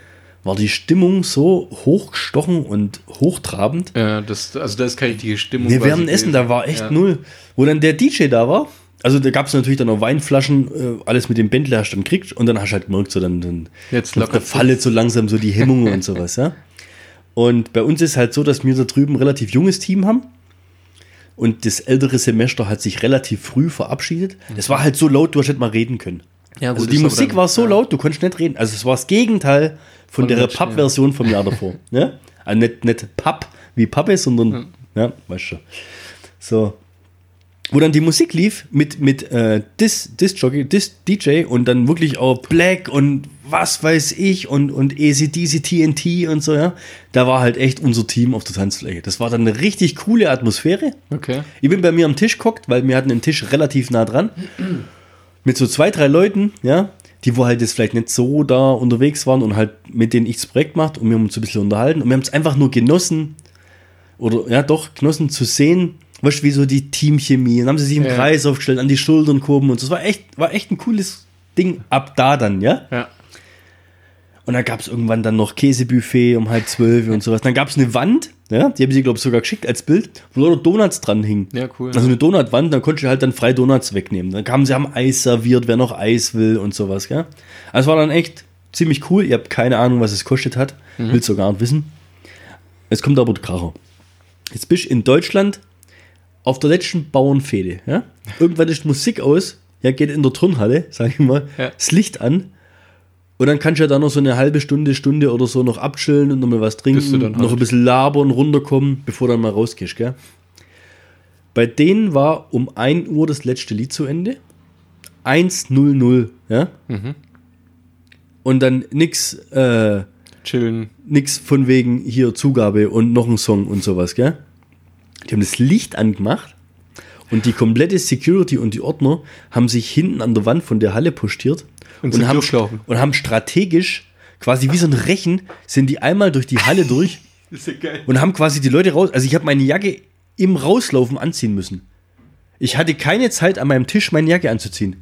war die Stimmung so hochgestochen und hochtrabend. Ja, das, also da ist keine richtige Stimmung. Wir werden essen, da war echt Ja. null. Wo dann der DJ da war, also da gab es natürlich dann noch Weinflaschen, äh, alles mit dem Bändler hast du dann gekriegt und dann hast du halt gemerkt, so dann, dann Jetzt dann lockert verfallet so langsam so die Hemmungen und sowas, ja. Und bei uns ist halt so, dass wir da drüben ein relativ junges Team haben. Und das ältere Semester hat sich relativ früh verabschiedet. Es war halt so laut, du hast nicht mal reden können. Ja, also gut, die ist aber Musik dann- war so ja. laut, du konntest nicht reden. Also es war das Gegenteil von, Von der Pub-Version vom Jahr davor. ne? Also nicht, nicht Pub wie Pappe, sondern, ja, weißt du. So. Wo dann die Musik lief mit, mit äh, Dis, Dis Jockey, Dis DJ und dann wirklich auch Black und was weiß ich und, und ACDC TNT und so, ja. Da war halt echt unser Team auf der Tanzfläche. Das war dann eine richtig coole Atmosphäre. Okay. Ich bin bei mir am Tisch geguckt, weil wir hatten den Tisch relativ nah dran. Mit so zwei, drei Leuten, ja, die wo halt jetzt vielleicht nicht so da unterwegs waren und halt mit denen ich das Projekt macht und wir haben uns ein bisschen unterhalten und wir haben es einfach nur genossen oder ja doch genossen zu sehen, weißt du, wie so die Teamchemie. Dann haben sie sich im Ja. Kreis aufgestellt, an die Schultern gehoben und so. Das war echt, war echt ein cooles Ding ab da dann, ja. Ja. Und dann gab es irgendwann dann noch Käsebuffet um halb zwölf und sowas. Dann gab es eine Wand, ja, die haben sie, glaube ich, sogar geschickt als Bild, wo lauter Donuts dran hingen. Ja, cool. Also eine Donutwand, dann konntest du halt dann frei Donuts wegnehmen. Dann kamen sie, haben Eis serviert, wer noch Eis will und sowas, gell? Also war dann echt ziemlich cool. Ihr habt keine Ahnung, was es kostet hat. Mhm. Willst du gar nicht wissen. Jetzt kommt aber der Kracher. Jetzt bist du in Deutschland auf der letzten Bauernfehde, ja? Irgendwann ist Musik aus, ja, geht in der Turnhalle, sag ich mal, Ja. das Licht an. Und dann kannst du ja da noch so eine halbe Stunde, Stunde oder so noch abchillen und nochmal was trinken, du dann noch halt- ein bisschen labern, runterkommen, bevor du dann mal rausgehst, gell? Bei denen war um 1 Uhr das letzte Lied zu Ende. 1.00, ja? Mhm. Und dann nix, äh, Chillen. nix von wegen hier Zugabe und noch ein Song und sowas, gell? Die haben das Licht angemacht und die komplette Security und die Ordner haben sich hinten an der Wand von der Halle postiert Und sind haben, und haben strategisch, quasi wie so ein Rechen, sind die einmal durch die Halle durch ja und haben quasi die Leute raus. Also ich habe meine Jacke im Rauslaufen anziehen müssen. Ich hatte keine Zeit an meinem Tisch meine Jacke anzuziehen.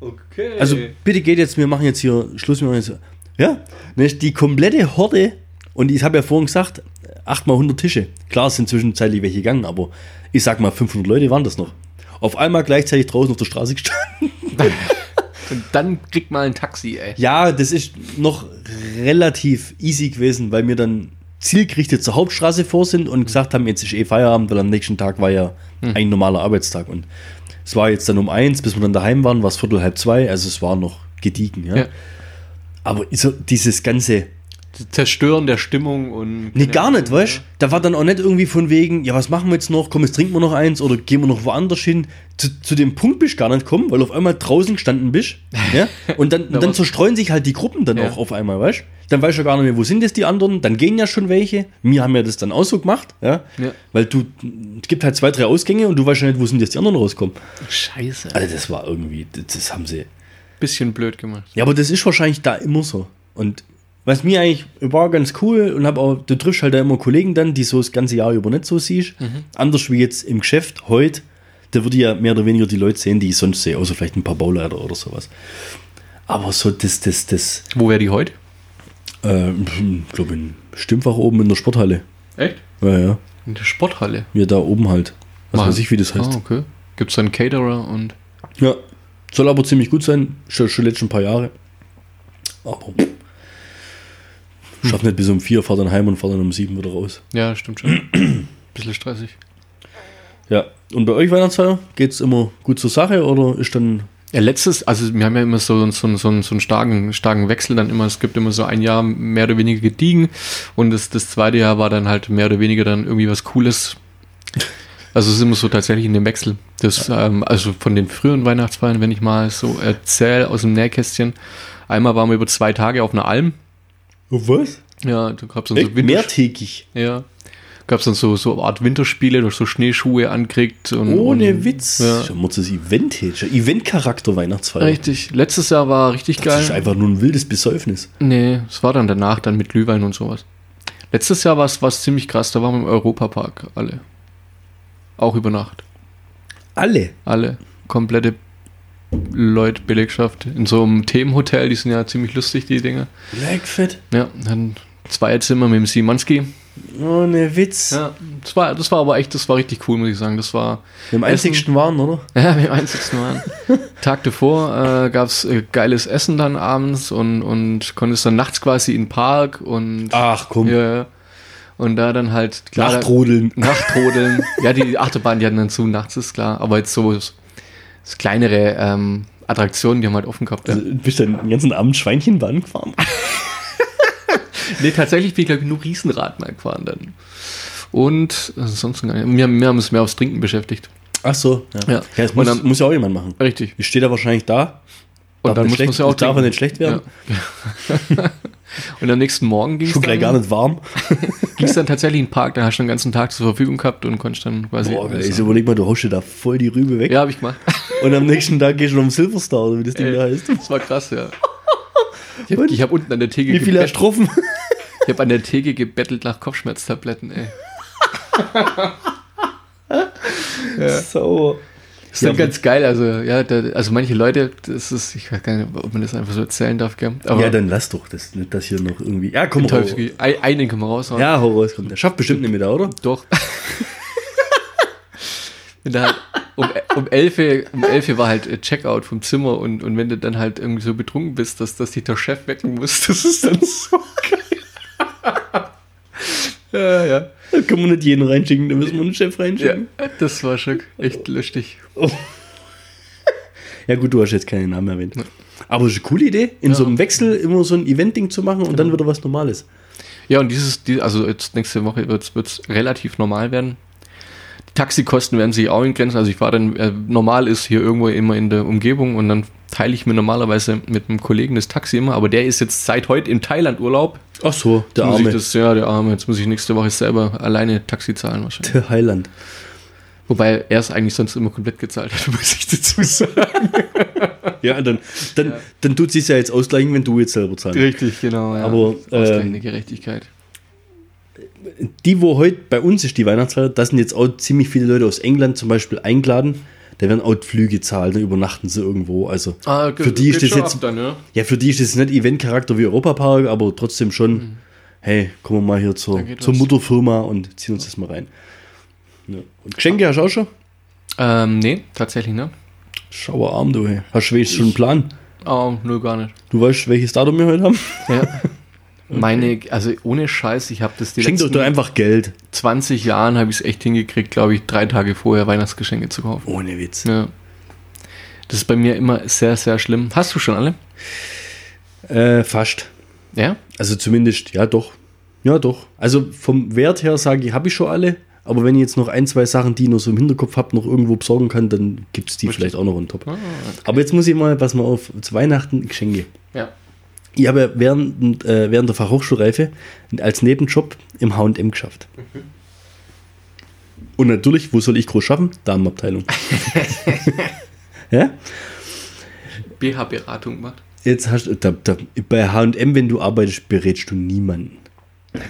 Okay. Also bitte geht jetzt, wir machen jetzt hier Schluss. Wir machen jetzt, ja, die komplette Horde, und ich habe ja vorhin gesagt, 8 mal 100 Tische. Klar, es sind zwischenzeitlich welche gegangen, aber ich sag mal, 500 Leute waren das noch. Auf einmal gleichzeitig draußen auf der Straße gestanden. Und dann kriegt mal ein Taxi, ey. Ja, das ist noch relativ easy gewesen, weil wir dann zielgerichtet zur Hauptstraße vor sind und gesagt haben, jetzt ist eh Feierabend, weil am nächsten Tag war ja ein normaler Arbeitstag. Und es war jetzt dann um eins, bis wir dann daheim waren, war es viertel halb zwei, also es war noch gediegen. Ja. Ja. Aber so dieses ganze, Zerstören der Stimmung und. nee, gar nicht, weißt du? Da war dann auch nicht irgendwie von wegen, ja, was machen wir jetzt noch? Komm, jetzt trinken wir noch eins oder gehen wir noch woanders hin. Zu, zu dem Punkt bist du gar nicht gekommen, weil auf einmal draußen gestanden bist. Ja? Und dann, Da dann zerstreuen sich halt die Gruppen dann Ja. auch auf einmal, weißt du? Dann weißt du gar nicht mehr, wo sind jetzt die anderen? Dann gehen ja schon welche. Wir haben ja das dann auch so gemacht, ja? Ja. Weil du, es gibt halt zwei, drei Ausgänge und du weißt ja nicht, wo sind jetzt die anderen rauskommen. Scheiße. Also das war irgendwie, das, das haben sie. Bisschen blöd gemacht. Ja, aber das ist wahrscheinlich da immer so. Und was mir eigentlich war ganz cool und habe auch, du triffst halt da immer Kollegen dann, die so das ganze Jahr über nicht so siehst. Anders wie jetzt im Geschäft heute, da würde ich ja mehr oder weniger die Leute sehen, die ich sonst sehe, außer vielleicht ein paar Bauleiter oder sowas. Aber so das, das, das, Wo wäre die heute? äh, ich glaube in Stimmfach oben in der Sporthalle. Echt? Ja, ja. In der Sporthalle. Wir da oben halt. Was Mal- weiß ich, wie das heißt. Ah, okay. Gibt es einen Caterer und. Ja. Soll aber ziemlich gut sein. Schon, schon letzten paar Jahre. Aber schaff nicht bis um vier, fahr dann heim und fahr dann um sieben wieder raus. Ja, stimmt schon. Bisschen stressig. Ja. Und bei euch Weihnachtsfeier geht's immer gut zur Sache oder ist dann. Ja, letztes, also wir haben ja immer so, so, so, so einen starken, starken Wechsel dann immer. Es gibt immer so ein Jahr mehr oder weniger gediegen und das, das zweite Jahr war dann halt mehr oder weniger dann irgendwie was Cooles. Also es ist immer so tatsächlich in dem Wechsel. Das, ähm, also von den früheren Weihnachtsfeiern, wenn ich mal so erzähle aus dem Nähkästchen. Einmal waren wir über zwei Tage auf einer Alm. Was? Ja, da gab es dann so Echt? Winter, Mehrtägig. ja, gab es dann so, so eine Art Winterspiele, durch so Schneeschuhe ankriegt. Und, Ohne und, Witz. Ja. Mal das Event hier. Event-Charakter Weihnachtsfeier. Richtig. Letztes Jahr war richtig Das ist geil. einfach nur ein wildes Besäufnis. Nee, es war dann danach, dann mit Glühwein und sowas. Letztes Jahr war es ziemlich krass, da waren wir im Europapark, alle. Auch über Nacht. Alle. Alle. Komplette Leute, Belegschaft in so einem Themenhotel, die sind ja ziemlich lustig, die Dinge. Leckfett. Ja, dann zwei Zimmer mit dem Simanski. Oh, ne Witz. Ja, das war, das war aber echt, das war richtig cool, muss ich sagen. Das war. Wir am einzigsten waren, oder? Ja, wir am einzigsten waren. Tag davor äh, gab es äh, geiles Essen dann abends und, und konntest dann nachts quasi in den Park und. Ach komm. Ja, ja. Und da dann halt. Klar, Nachtrodeln. Nachtrodeln. ja, die Achterbahn, die hatten dann zu, nachts ist klar. Aber jetzt so das, das kleinere ähm, Attraktionen, die haben halt offen gehabt. Ja. Also, bist du den ganzen Abend Schweinchenbahn gefahren? Nee, tatsächlich bin ich, glaube ich, nur Riesenrad mal gefahren dann. Und gar nicht. Wir, wir haben uns mehr aufs Trinken beschäftigt. Ach so. Ja, Ja. das Und muss, dann- muss ja auch jemand machen. Richtig. Ich stehe da wahrscheinlich da. Und Darf dann muss man schlecht, ja auch darf er nicht schlecht werden. Ja. Und am nächsten Morgen ging es Schon gleich gar dann, nicht warm. ging's dann tatsächlich in den Park. Da hast du den ganzen Tag zur Verfügung gehabt und konntest dann quasi. Boah, also machen. überleg mal, du haust dir da voll die Rübe weg. ja, habe ich gemacht. Und am nächsten Tag gehst du noch um Silverstar, oder wie das Ding da heißt. Das war krass, ja. Ich habe hab unten an der Theke Wie viele getroffen? Ich habe an der Theke gebettelt nach Kopfschmerztabletten, ey. So. Das ist dann ganz geil, also ja, da, also manche Leute, das ist, ich weiß gar nicht, ob man das einfach so erzählen darf, gell? aber Ja, dann lass doch das, nicht das hier noch irgendwie. Ja, komm raus. Einen können wir raushauen. Ja, hau raus, komm. Der schafft bestimmt nicht mehr, oder? Doch. wenn da halt um, um 11 Uhr, um 11 Uhr war halt äh, Checkout vom Zimmer und, und wenn du dann halt irgendwie so betrunken bist, dass, dass dich der Chef wecken muss, das ist dann so geil. ja, ja. Da können wir nicht jeden reinschicken, da müssen wir einen Chef Ja, reinschicken. das war schon echt lustig. Ja, gut, du hast jetzt keinen Namen erwähnt. Aber es ist eine coole Idee, in so einem Wechsel immer so ein Event-Ding zu machen und dann wieder was Normales. Ja, und dieses, die, also jetzt nächste Woche wird es relativ normal werden. Taxikosten werden sich auch in Grenzen. Also ich fahre dann, äh, normal ist hier irgendwo immer in der Umgebung und dann teile ich mir normalerweise mit einem Kollegen das Taxi immer, aber der ist jetzt seit heute in Thailand Urlaub. Ach so, der Jetzt Arme. das, ja, der Arme. Jetzt muss ich nächste Woche selber alleine Taxi zahlen wahrscheinlich. Der Heiland. Wobei er es eigentlich sonst immer komplett gezahlt hat, muss ich dazu sagen. Ja, dann, dann, dann tut es ja jetzt ausgleichen, wenn du jetzt selber zahlst. Richtig, genau. Ja. Aber, Ausgleichende ähm, Gerechtigkeit. Die, wo heute bei uns ist, die Weihnachtsfeier, da sind jetzt auch ziemlich viele Leute aus England zum Beispiel eingeladen. Da werden auch Flüge zahlt, da übernachten sie irgendwo. Also Ah, ge- für die ist das jetzt, dann, ja. ja, für die ist das nicht Eventcharakter wie Europapark, aber trotzdem schon, hey, kommen wir mal hier zur, zur. Mutterfirma und ziehen uns das mal rein. Ja. Und Geschenke hast du auch schon? Ähm, nee, tatsächlich, ne? Schauer Arm, du, hey. Hast du schon einen Plan? Oh, nö, gar nicht. Du weißt, welches Datum wir heute haben? Ja. Meine, also ohne Scheiß, ich habe das die Schenk doch letzten doch einfach Geld. 20 Jahren habe ich es echt hingekriegt, glaube ich, drei Tage vorher Weihnachtsgeschenke zu kaufen. Ohne Witz. Ja. Das ist bei mir immer sehr, sehr schlimm. Hast du schon alle? Äh, fast. Ja? Also zumindest, ja doch. Ja doch. Also vom Wert her sage ich, habe ich schon alle. Aber wenn ich jetzt noch ein, zwei Sachen, die ich noch so im Hinterkopf habe, noch irgendwo besorgen kann, dann gibt es die vielleicht auch noch on top. Ah, Aber jetzt muss ich mal, pass mal auf, zu Weihnachten Geschenke. ja. Ich habe während, äh, während der Fachhochschulreife als Nebenjob im H&M geschafft. Und natürlich, wo soll ich groß schaffen? Damenabteilung. ja? BH-Beratung gemacht. Jetzt hast du, da, da, bei H&M, wenn du arbeitest, berätst du niemanden.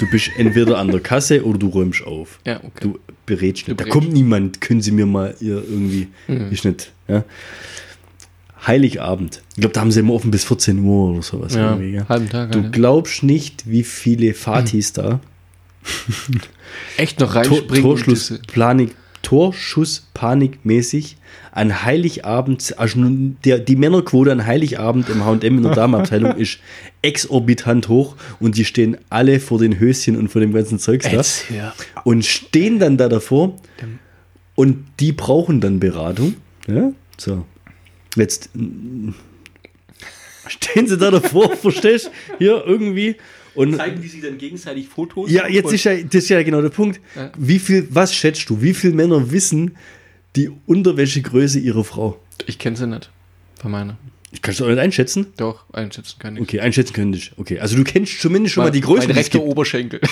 Du bist entweder an der Kasse oder du räumst auf. Ja, okay. Du berätst Du nicht. Da berätst. kommt niemand. Können Sie mir mal irgendwie, ist nicht, ja. Heiligabend. Ich glaube, da haben sie immer offen bis 14 Uhr oder sowas. ja, irgendwie, ja. halben Tag. Du halt. glaubst nicht, wie viele Fatis da Echt noch Tor, reinspringen. Torschuss, und diese- Panik, Torschuss, panikmäßig an Heiligabend, also der, die Männerquote an Heiligabend im H&M in der Damenabteilung ist exorbitant hoch und die stehen alle vor den Höschen und vor dem ganzen Zeugs da ja. und stehen dann da davor und die brauchen dann Beratung. Ja, so. Jetzt mm, stehen sie da davor, verstehst du? Hier irgendwie und Zeigen die sich dann gegenseitig Fotos? ja, jetzt ist ja, das ist ja genau der Punkt. Ja. Wie viel, was schätzt du? Wie viele Männer wissen die Unterwäschegröße ihrer Frau? Ich kenne sie nicht. Bei meiner. Ich kann es auch nicht einschätzen. Doch, einschätzen kann ich. Okay, einschätzen könntest. Okay, also du kennst zumindest schon mal die Größe. Mein rechter. Oberschenkel.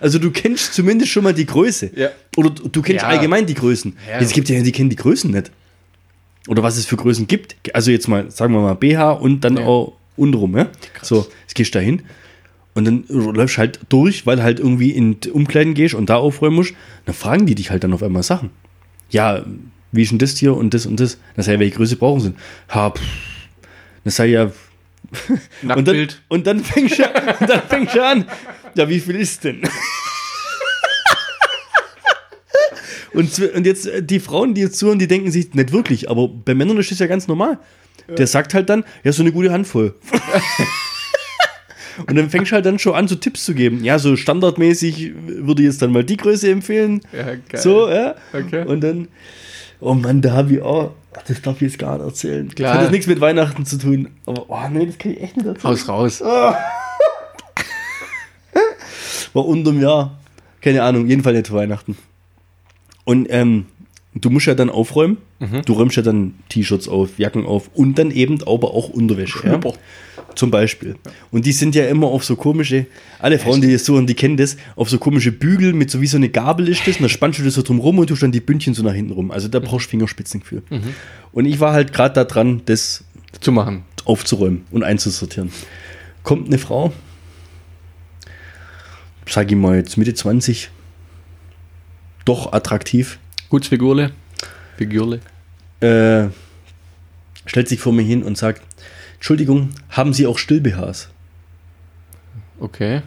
Also du kennst zumindest schon mal die Größe. Ja. Oder du du kennst Ja. allgemein die Größen. Ja. Es gibt ja, die kennen die Größen nicht. Oder was es für Größen gibt. Also jetzt mal, sagen wir mal BH und dann Ja. auch untenrum, ja? So, jetzt gehst du da hin und dann läufst halt durch, weil halt irgendwie in Umkleiden gehst und da aufräumen musst. Dann fragen die dich halt dann auf einmal Sachen. Ja, wie ist denn das hier und das und das? Sag ich, welche Größe brauchen sie? Ha, pff. Dann sag ich ja, und dann, Nacktbild. und dann du und dann fängst du an, ja, wie viel ist denn? Und, und jetzt äh, die Frauen, die jetzt zuhören, die denken sich nicht wirklich, aber bei Männern ist das ja ganz normal. Der sagt halt dann, ja, so eine gute Handvoll. und dann fängst du halt dann schon an, so Tipps zu geben. Ja, so standardmäßig würde ich jetzt dann mal die Größe empfehlen. Ja, geil. So, ja. Okay. Und dann, oh Mann, da habe ich auch, das darf ich jetzt gar nicht erzählen. Klar. Das hat jetzt nichts mit Weihnachten zu tun. Aber, oh nee, das kann ich echt nicht erzählen. Haus raus. War unterm Jahr. Keine Ahnung, jedenfalls nicht zu Weihnachten. Und ähm, du musst ja dann aufräumen. Du räumst ja dann T-Shirts auf, Jacken auf und dann eben aber auch Unterwäsche. Ja? Schlüpper. Zum Beispiel. Und die sind ja immer auf so komische, alle Frauen, die das so und die kennen das, auf so komische Bügel mit so wie so eine Gabel ist das und da spannst du das so drum rum und tust dann die Bündchen so nach hinten rum. Also da brauchst du Fingerspitzengefühl. Und ich war halt gerade da dran, das Zu machen. aufzuräumen und einzusortieren. Kommt eine Frau, sag ich mal jetzt Mitte 20, doch attraktiv, Gutes Figurle. Figurle. äh, stellt sich vor mir hin und sagt, Entschuldigung, haben Sie auch Still-BHs? Okay.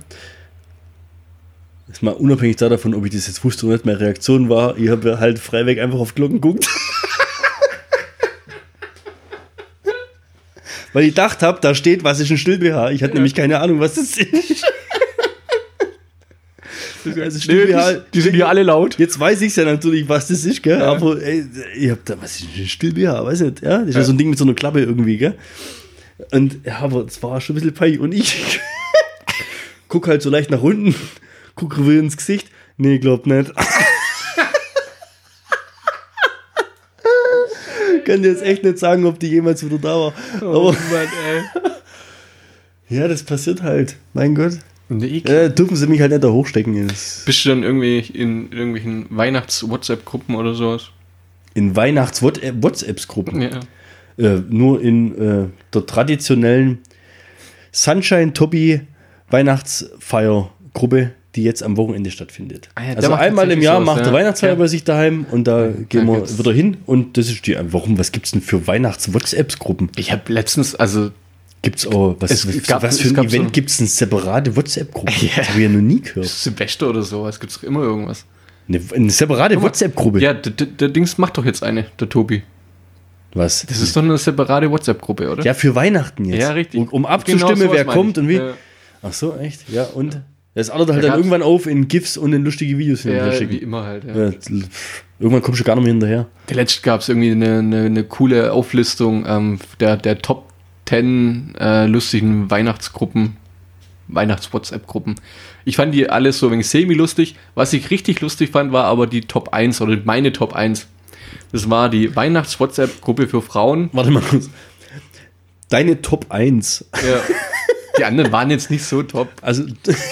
Ist mal unabhängig davon, ob ich das jetzt wusste oder nicht, meine Reaktion war, ich habe halt freiweg einfach auf Glocken geguckt. Weil ich gedacht habe, da steht, was ist ein Still-BH. Ich hatte nämlich keine Ahnung, was das ist. Also Nee, die, die sind hier alle laut. Jetzt weiß ich ja natürlich, was das ist, gell? Aber ey, ich hab da, was ist ein Still-BH? Weiß nicht, ja? Das ist ja. Ja. so ein Ding mit so einer Klappe irgendwie, gell? Und ja, aber es war schon ein bisschen peinlich. Und ich guck halt so leicht nach unten, guck rüber ins Gesicht. Nee, glaub nicht. Kann dir jetzt echt nicht sagen, ob die jemals wieder da war. Oh Aber Mann, ey. ja, das passiert halt. Mein Gott. Nee, Äh, dürfen sie mich halt nicht da hochstecken. Das Bist du dann irgendwie in irgendwelchen Weihnachts-WhatsApp-Gruppen oder sowas? in Weihnachts-WhatsApps-Gruppen. Ja. äh, nur in äh, der traditionellen Sunshine Tobi Weihnachtsfeiergruppe, die jetzt am Wochenende stattfindet. Ah ja, also einmal im Jahr sowas, macht ja. der Weihnachtsfeier Ja. bei sich daheim und da gehen da wir wieder hin und das ist die. Warum? Was gibt's denn für Weihnachts-WhatsApp-Gruppen? Ich habe letztens, also Gibt's auch was, Es was, gab- was es für ein Event so- gibt's denn separate WhatsApp-Gruppen? Ja. Das habe ich ja noch nie gehört. Silvester oder sowas, gibt's doch immer irgendwas. Eine, eine separate WhatsApp-Gruppe. Ja, der, Dings macht doch jetzt eine, der Tobi. Was? Das ist doch eine separate WhatsApp-Gruppe, oder? ja, für Weihnachten jetzt. Ja, richtig. Um, um Genau abzustimmen, sowas wer kommt und wie. Ja. Ach so, echt? Ja, und? Das artet halt Da dann irgendwann auf in GIFs und in lustige Videos hin Ja, schicken. wie immer halt. Ja. Ja, irgendwann kommst du gar nicht mehr hinterher. Der letzte gab es irgendwie eine, eine, eine coole Auflistung ähm, der, der Top 10 äh, lustigen Weihnachtsgruppen, Weihnachts-WhatsApp-Gruppen. Ich fand die alles so ein wenig semi-lustig. Was ich richtig lustig fand, war aber die Top 1 oder meine Top 1. Das war die Weihnachts-WhatsApp-Gruppe für Frauen. Warte mal kurz. Deine Top 1. Ja. Die anderen waren jetzt nicht so top. Also,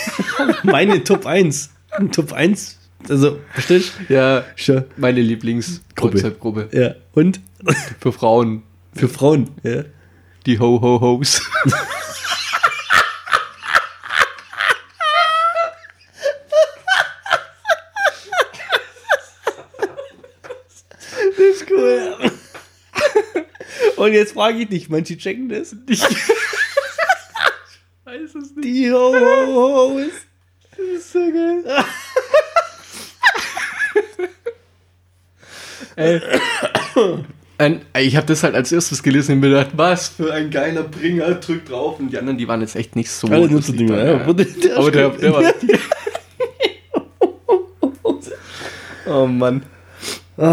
meine Top 1. Top 1. Also, verstehst Ja? Schon. meine Lieblings-WhatsApp-Gruppe Ja, und? für Frauen. Für Frauen. Ja. Die Ho-Ho-Hos. Das ist cool. Und jetzt frage ich dich, manche checken das? Ich weiß es nicht. Die ho, ho, ho ist. Das ist so geil. Ey. Ein, ich habe das halt als erstes gelesen und mir gedacht, was für ein geiler Bringer, drück drauf. Und die anderen, die waren jetzt echt nicht so. Alle lustig Nutzerdinger, dann, ja. Wurde- der Aber der, der war. Oh Mann. Ich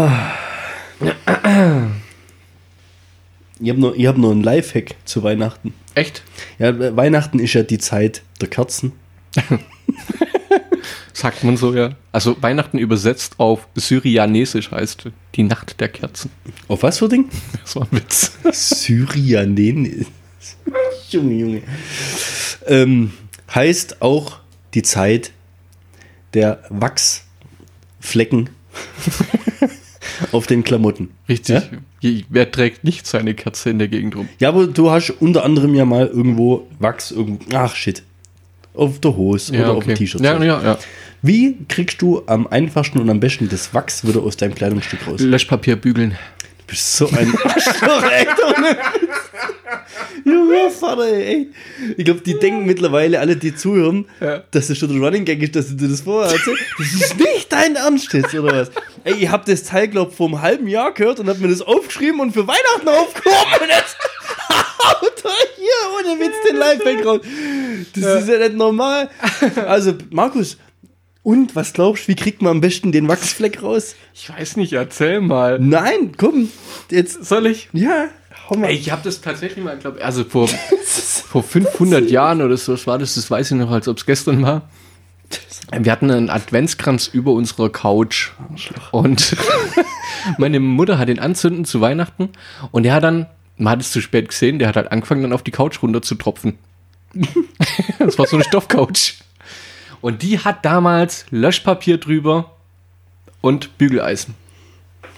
habe noch, ich hab noch einen Lifehack zu Weihnachten. Echt? Ja, Weihnachten ist ja die Zeit der Kerzen. Sagt man so, ja. Also Weihnachten übersetzt auf Syrianesisch heißt die Nacht der Kerzen. Auf was für Ding? Das war ein Witz. Syrianen. Junge, Junge. Ähm, heißt auch die Zeit der Wachsflecken auf den Klamotten. Richtig. Ja? Wer trägt nicht seine Kerze in der Gegend rum? Ja, aber du hast unter anderem ja mal irgendwo Wachs, irgendwo. Ach shit. Auf der Hose Ja, oder auf okay. dem T-Shirt. Ja, ja, ja. Wie kriegst du am einfachsten und am besten das Wachs wieder aus deinem Kleidungsstück raus? Löschpapier bügeln. Du bist so ein Arschloch, echt. Junge Vater, ey. Ich glaube, die denken mittlerweile, alle, die zuhören, Ja. dass das schon der Running Gag ist, dass du dir das vorher erzählst. Das ist nicht dein Ernst jetzt, oder was? Ey, ich habe das Teil, glaube vor einem halben Jahr gehört und habe mir das aufgeschrieben und für Weihnachten aufgehoben er hier ohne Witz den Lifehack raus. Das ist ja nicht normal. Also, Markus, und was glaubst du, wie kriegt man am besten den Wachsfleck raus? Ich weiß nicht, erzähl mal. Nein, komm, jetzt, Soll ich? ja, hau mal. Ey, ich habe das tatsächlich mal, glaube also vor, vor 500 Jahren oder so, was war das? Das weiß ich noch, als ob es gestern war. Wir hatten einen Adventskranz über unserer Couch. Und meine Mutter hat den anzünden zu Weihnachten. Und der hat dann, man hat es zu spät gesehen, der hat halt angefangen, dann auf die Couch runter zu tropfen. das war so eine Stoffcouch. Und die hat damals Löschpapier drüber und Bügeleisen.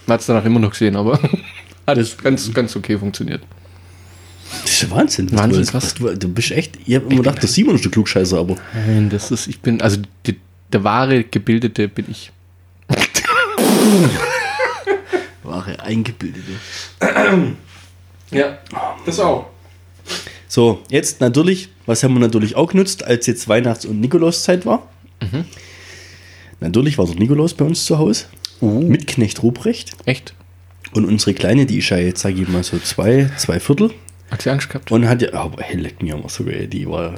Man hat es danach immer noch gesehen, aber hat es ganz, ganz okay funktioniert. Das ist ja Wahnsinn. Wahnsinn, du, krass. Du, du bist echt, ich habe immer gedacht, der Simon ist der Klugscheißer, aber Nein, das ist, ich bin, also die, der wahre Gebildete bin ich. wahre Eingebildete. Ja, das auch. So, jetzt natürlich, was haben wir natürlich auch genutzt, als jetzt Weihnachts- und Nikolauszeit war? Mhm. Natürlich war der Nikolaus bei uns zu Hause. Uh. Mit Knecht Ruprecht. Echt? Und unsere Kleine, die ist ja jetzt, sage ich mal, so zwei, zwei Viertel. Hat sie Angst gehabt? Und hat ja, aber hey, leck mir mal sogar, ey, die war,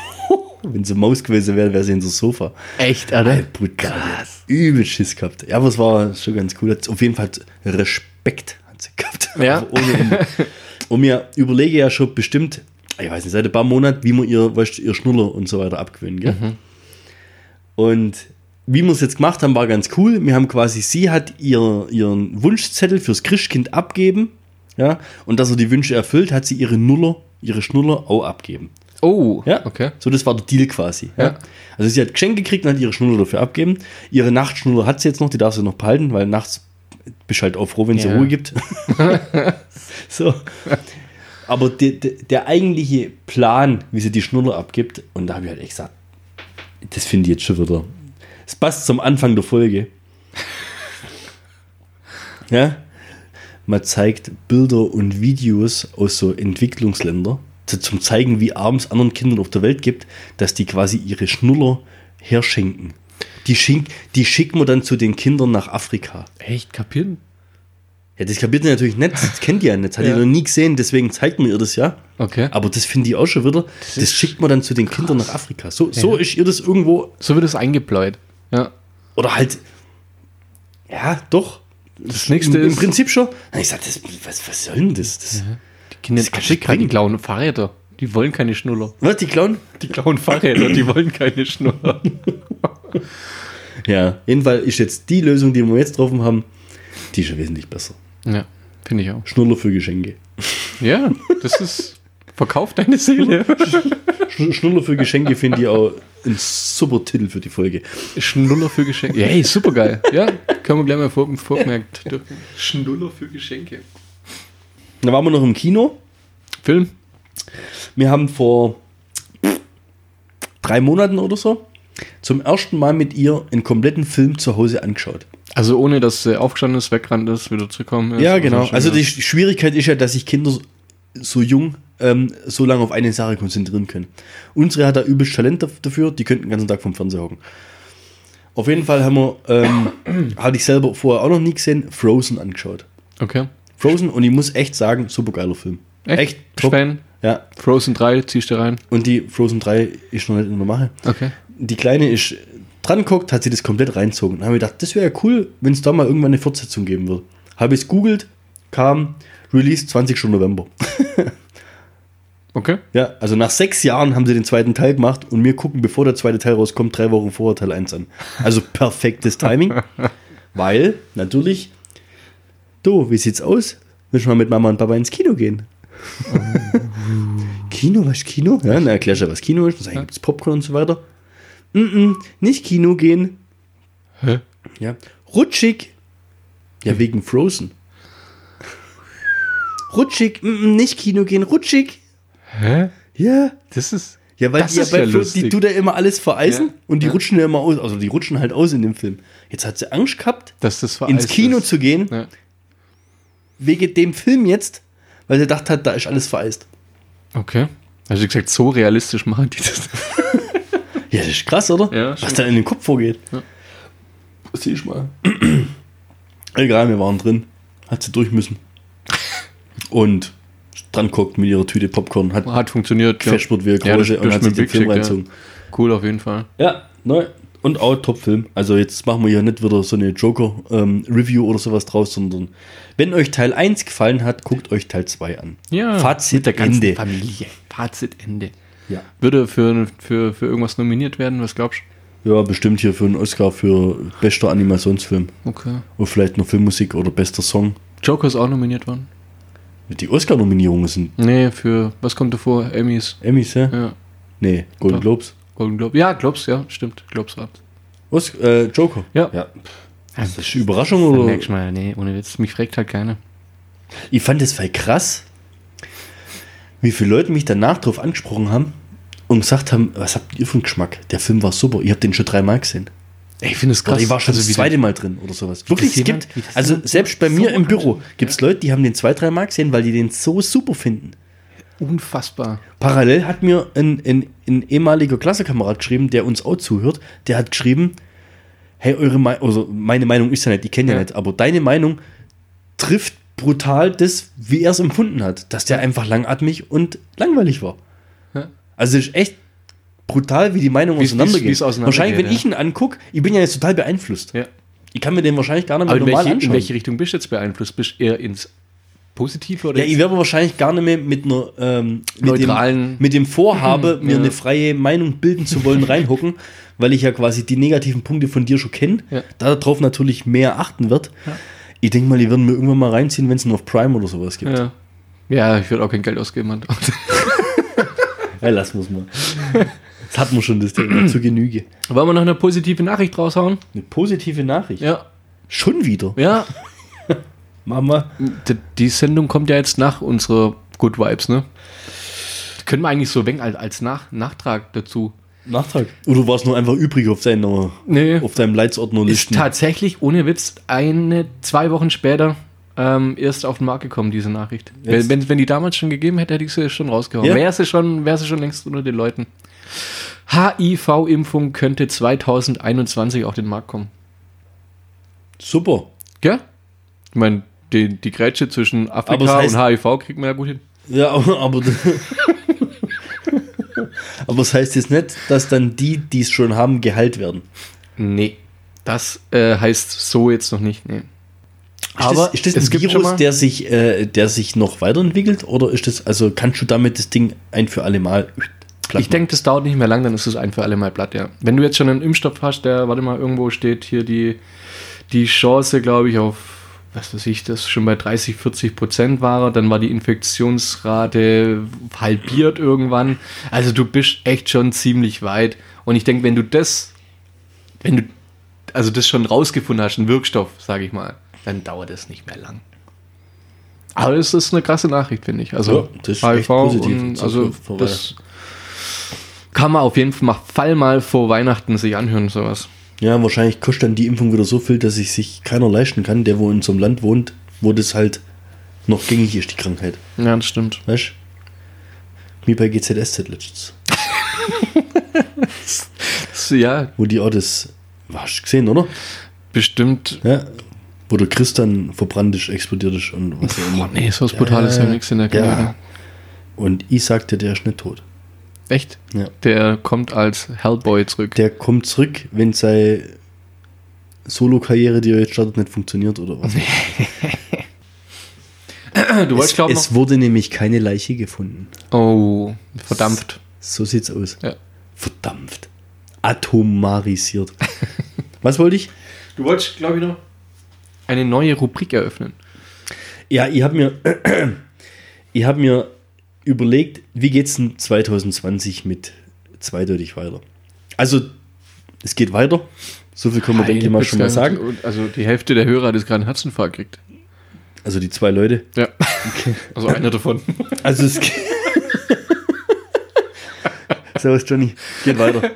wenn sie Maus gewesen wäre, wäre sie in so Sofa. Echt, Ey, brutal. Übel Schiss gehabt. Ja, aber es war schon ganz cool. Auf jeden Fall Respekt sie gehabt. Ja. Also. Und mir überlege ja schon bestimmt, ich weiß nicht, seit ein paar Monaten, wie man ihr, weißt, ihr Schnuller und so weiter abgewöhnen. Gell? Und wie wir es jetzt gemacht haben, war ganz cool. Wir haben quasi, sie hat ihr, ihren Wunschzettel fürs Christkind abgeben. Ja, und dass er die Wünsche erfüllt, hat sie ihre Nuller, ihre Schnuller auch abgeben. Oh, Ja, okay. So, das war der Deal quasi. Ja. Ja. Also sie hat Geschenke gekriegt und hat ihre Schnuller dafür abgeben. Ihre Nachtschnuller hat sie jetzt noch, die darf sie noch behalten, weil nachts bist halt auch froh, wenn es Ja. Ruhe gibt. so. Aber de, de, der eigentliche Plan, wie sie die Schnuller abgibt, und da habe ich halt echt gesagt, das finde ich jetzt schon wieder. Es passt zum Anfang der Folge. ja. Man zeigt Bilder und Videos aus so Entwicklungsländern, zu- zum zeigen, wie arm es anderen Kindern auf der Welt gibt, dass die quasi ihre Schnuller herschenken. Die, schink, die schicken wir dann zu den Kindern nach Afrika. Echt, kapieren? Ja, das kapiert ihr natürlich nicht, das kennt ihr ja nicht, das hat Ja. ihr noch nie gesehen, deswegen zeigt man ihr das ja. Okay. Aber das finde ich auch schon wieder, das, ist schickt man dann zu den Kindern nach Afrika. So, so ist ihr das irgendwo, So wird es eingebläut. Ja. oder halt, ja, doch. Das nächste Im, Im ist, Prinzip schon. Ich sag, das, was, was soll denn das? das die Kinder das in Afrika, ich die klauen Fahrräder. Die wollen keine Schnuller. Was, die klauen? Die klauen Fahrräder, die wollen keine Schnuller. Ja, jedenfalls ist jetzt die Lösung, die wir jetzt getroffen haben, die ist schon wesentlich besser. Ja, finde ich auch. Schnuller für Geschenke. Ja, das ist. Verkauf deine Seele. Sch- Schnuller für Geschenke finde ich auch ein super Titel für die Folge. Schnuller für Geschenke. Ja, hey, super geil. Ja, können wir gleich mal vor, vorgemerkt. Schnuller für Geschenke. Da waren wir noch im Kino. Film? Wir haben vor drei Monaten oder so zum ersten Mal mit ihr einen kompletten Film zu Hause angeschaut. Also ohne, dass sie aufgestanden ist, weggerannt ist, wieder zurückkommen ist. Ja, genau. schon Also die Schwierigkeit ist ja, dass sich Kinder so- jung ähm, so lange auf eine Sache konzentrieren können. Unsere hat da übelst Talent daf- dafür, die könnten den ganzen Tag vom Fernseher hocken. Auf jeden Fall haben wir, ähm, hatte ich selber vorher auch noch nie gesehen, Frozen angeschaut. Okay. Frozen und ich muss echt sagen, super geiler Film. Echt? top. Fan? Ja, Frozen 3, ziehst du rein. und die Frozen 3 ist noch nicht in der Mache. Okay. Die Kleine ist dran geguckt, hat sie das komplett reinzogen. Dann habe ich gedacht, das wäre ja cool, wenn es da mal irgendwann eine Fortsetzung geben würde. Habe ich es googelt, kam Release 20. November. Okay. Ja, also nach sechs Jahren haben sie den zweiten Teil gemacht und wir gucken, bevor der zweite Teil rauskommt, drei Wochen vorher Teil 1 an. Also perfektes Timing. weil, natürlich, du, wie sieht's aus? Willst du mal mit Mama und Papa ins Kino gehen? Kino, was Kino? Ja, dann erklärst du, was Kino ist. Dann sag ich, gibt's Popcorn und so weiter. Mm -mm, nicht Kino gehen. Hä? Ja. Rutschig. Ja, wegen Frozen. Rutschig, mm nicht Kino gehen, rutschig. Hä? Ja, Das ist. Ja, weil, die, ja, lustig. die tut ja immer alles vereisen Ja. und die Ja. rutschen ja immer aus. Also die rutschen halt aus in dem Film. Jetzt hat sie Angst gehabt, Dass das ins Kino ist. zu gehen, Ja. wegen dem Film jetzt, weil sie dachte hat, da ist alles vereist. Okay. Also wie gesagt, so realistisch machen die das. Ja, das ist krass, oder? Ja, Was da in den Kopf vorgeht. Ja. Sieh ich mal. Egal, wir waren drin. Hat sie durch müssen. Und dran guckt mit ihrer Tüte Popcorn. Hat Hat funktioniert. gefespert wie eine Ja, das- und das hat sich den Film reinzogen. ja. Cool auf jeden Fall. Ja, neu. Und auch Top-Film. Also jetzt machen wir hier nicht wieder so eine Joker-Review oder sowas draus, sondern wenn euch Teil 1 gefallen hat, guckt euch Teil 2 an. Ja. Fazit mit der ganzen Ende. Familie. Fazit Ende. Ja. Würde für, für, für irgendwas nominiert werden, was glaubst ja, bestimmt hier für einen Oscar für bester Animationsfilm. du? Okay. Oder vielleicht noch Filmmusik oder bester Song. Joker ist auch nominiert worden. Die Oscar-Nominierungen sind Nee, für, was kommt davor? Emmys. Emmys, ja? Ja. Nee, Golden. Globes. Golden Globe. Ja, Globes, ja, stimmt. Globes war. Was? Äh, Joker? Ja. ja. Ist das eine Überraschung Dann oder? merkst du mal, nee, ohne Witz. Mich fragt halt keiner. Ich fand es voll krass, wie viele Leute mich danach drauf angesprochen haben und gesagt haben, was habt ihr für einen Geschmack? Der Film war super, ihr habt den schon dreimal gesehen. Ey, ich finde es Oder krass. ich war schon also, das zweite Mal drin oder sowas. Wirklich, es gibt, also selbst bei so mir im Büro gibt es Leute, die haben den zwei, dreimal gesehen, weil die den so super finden. Unfassbar. Parallel hat mir ein, ein, ein ehemaliger Klassenkamerad geschrieben, der uns auch zuhört, der hat geschrieben, hey, eure Meinung, also meine Meinung ist ja nicht, die kenne ja Ja. nicht, aber deine Meinung trifft brutal das, wie er es empfunden hat, dass der einfach langatmig und langweilig war. Ja. Also es ist echt brutal, wie die Meinung auseinandergeht. wahrscheinlich, wenn ja. ich ihn angucke, ich bin ja jetzt total beeinflusst. Ja. Ich kann mir den wahrscheinlich gar nicht mehr Aber in normal welche, in anschauen. welche Richtung bist du jetzt beeinflusst? Bist du eher ins Positive oder Ja, ich werde wahrscheinlich gar nicht mehr mit einer ähm, mit Neutralen- dem, mit dem Vorhabe, mir Ja. eine freie Meinung bilden zu wollen, reinhocken, weil ich ja quasi die negativen Punkte von dir schon kenne, Ja. darauf natürlich mehr achten wird. Ich denke mal, die würden mir irgendwann mal reinziehen, wenn es noch auf Prime oder sowas gibt. ja. ja, ich würde auch kein Geld ausgeben. Mann. Ja, wir es mal. Das hatten wir schon das Thema zu Genüge. Wollen wir noch eine positive Nachricht raushauen? Eine positive Nachricht. Ja. Schon wieder. Ja, Mama. die, die Sendung kommt ja jetzt nach unserer Good Vibes, ne? Können wir eigentlich so wenig als, als nach, Nachtrag dazu. Nachtrag. Oder war es nur einfach übrig auf, deiner, Nee. auf deinem Leitsordner Ist listen? tatsächlich, ohne Witz, eine, zwei Wochen später ähm, erst auf den Markt gekommen, diese Nachricht. Wenn, wenn, wenn die damals schon gegeben hätte, hätte ich sie schon rausgehauen. Ja. Wäre sie schon, wäre sie schon längst unter den Leuten. HIV-Impfung könnte 2021 auf den Markt kommen. Super. Gell? Ich meine, die, die Grätsche zwischen Afrika es heißt- und HIV kriegt man ja gut hin. Ja, aber. Aber, aber das heißt jetzt nicht, dass dann die, die es schon haben, geheilt werden. Nee. Das äh, heißt so jetzt noch nicht. Nee. Ist das, ist das es ein gibt schon Virus, mal- der sich, äh, der sich noch weiterentwickelt? Oder ist das, also kannst du damit das Ding ein für alle Mal platt Ich denke, das dauert nicht mehr lang, dann ist es ein für alle Mal platt, ja. Wenn du jetzt schon einen Impfstoff hast, der, warte mal, irgendwo steht hier die, die Chance, glaube ich, auf, was weiß ich, das schon bei 30, 40 Prozent war, dann war die Infektionsrate halbiert irgendwann. Also du bist echt schon ziemlich weit. Und ich denke, wenn du das, wenn du, also das schon rausgefunden hast, einen Wirkstoff, sage ich mal, dann dauert es nicht mehr lang. Aber es ist eine krasse Nachricht, finde ich. Also Ja, das ist echt positiv. und, also das kann man auf jeden Fall mal vor Weihnachten sich anhören, sowas. Ja, wahrscheinlich kostet dann die Impfung wieder so viel, dass sich sich keiner leisten kann, der wo in so einem Land wohnt, wo das halt noch gängig ist, die Krankheit. Ja, das stimmt. Weißt du? Wie bei GZSZ letztens. Ja, Wo die auch das. Hast du gesehen, oder? bestimmt. Ja. Wo der Chris dann verbrannt ist, explodiert ist und was auch immer. Oh nee, so was Brutales ja, nichts in der ja. Karriere. Und ich sagte, der ist nicht tot. Echt? Ja. Der kommt als Hellboy zurück. Der kommt zurück, wenn seine Solo-Karriere, die er jetzt startet, nicht funktioniert oder was. du es, es wurde nämlich keine Leiche gefunden. Oh, verdampft. So sieht's aus. Ja. Verdampft. Atomarisiert. was wollte ich? Du wolltest, glaube ich, noch eine neue Rubrik eröffnen. Ja, ich habe mir, ich hab mir überlegt, wie geht's denn 2020 mit zweideutig weiter? Also, es geht weiter. So viel können wir, denke ich mal, schon mal sagen. Also die Hälfte der Hörer hat jetzt gerade einen Herzinfarkt gekriegt. Also die zwei Leute. Ja. Also einer davon. Also es, Servus, Johnny. Geht weiter.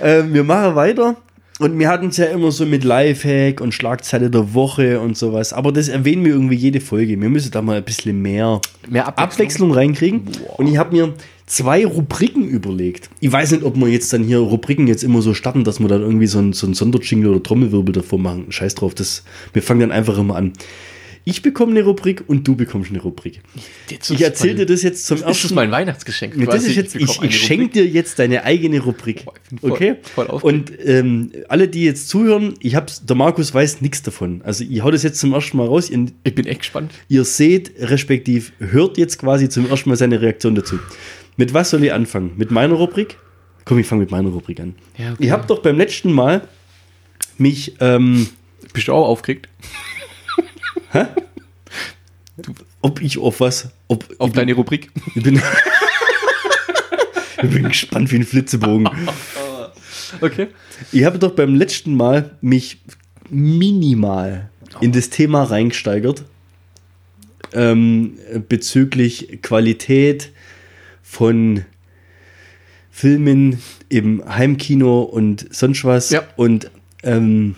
ähm, wir machen weiter. Und wir hatten es ja immer so mit Lifehack und Schlagzeile der Woche und sowas. Aber das erwähnen wir irgendwie jede Folge. Wir müssen da mal ein bisschen mehr, Mehr Abwechslung. Abwechslung reinkriegen. Und ich habe mir zwei Rubriken überlegt. Ich weiß nicht, ob wir jetzt dann hier Rubriken jetzt immer so starten, dass wir dann irgendwie so ein, so ein Sonderjingle oder Trommelwirbel davor machen. Scheiß drauf. Das, wir fangen dann einfach immer an. Ich bekomme eine Rubrik und du bekommst eine Rubrik. Ich erzähle dir das jetzt zum Das ist ersten mein Weihnachtsgeschenk. das quasi. ist jetzt, ich, eine ich schenke dir jetzt deine eigene Rubrik. Ich voll- okay? voll aufgeregt. Und ähm, alle, die jetzt zuhören, ich hab's, der Markus weiß nichts davon. Also ich hau das jetzt zum ersten Mal raus. Ihr, Ich bin echt gespannt. ihr seht, respektiv hört jetzt quasi zum ersten Mal seine Reaktion dazu. Mit was soll ich anfangen? Mit meiner Rubrik? Komm, ich fange mit meiner Rubrik an. Ja, okay. Ich habe doch beim letzten Mal mich ähm, Bist du auch aufgeregt? Ob ich auf was, ob Auf deine Rubrik? ich bin, ich bin gespannt wie ein Flitzebogen. Okay. Ich habe doch beim letzten Mal mich minimal in das Thema reingesteigert ähm, bezüglich Qualität von Filmen im Heimkino und sonst was. Ja. Und ähm,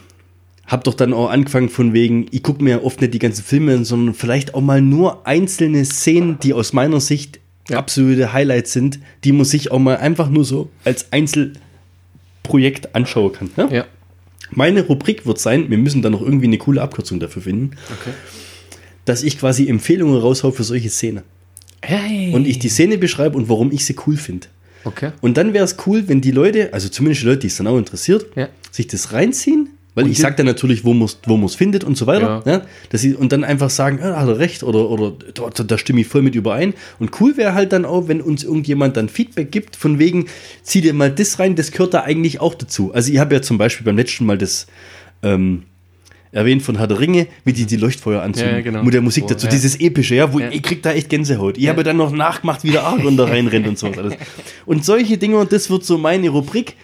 habe doch dann auch angefangen von wegen, ich gucke mir oft nicht die ganzen Filme an, sondern vielleicht auch mal nur einzelne Szenen, die aus meiner Sicht Ja. absolute Highlights sind, die man sich auch mal einfach nur so als Einzelprojekt anschauen kann. Ja? Ja. Meine Rubrik wird sein, wir müssen dann noch irgendwie eine coole Abkürzung dafür finden, Okay. dass ich quasi Empfehlungen raushau für solche Szenen. Hey. Und ich die Szene beschreibe und warum ich sie cool finde. Okay. Und dann wäre es cool, wenn die Leute, also zumindest die Leute, die es dann auch interessiert, Ja. sich das reinziehen. Weil Und ich sage dann natürlich, wo man es wo man's findet und so weiter. Ja. Ja. dass sie, und dann einfach sagen, ah, hat er recht oder, oder da, da stimme ich voll mit überein. Und cool wäre halt dann auch, wenn uns irgendjemand dann Feedback gibt, von wegen, zieh dir mal das rein, das gehört da eigentlich auch dazu. Also ich habe ja zum Beispiel beim letzten Mal das ähm, erwähnt von Herr der Ringe, wie die die Leuchtfeuer anzünden. Ja, ja, genau. Mit der Musik Oh, dazu, ja. dieses epische, ja, wo Ja. ich krieg da echt Gänsehaut. Ich habe dann noch nachgemacht, wie der Argon da reinrennt und sowas alles. Und solche Dinge, und das wird so meine Rubrik,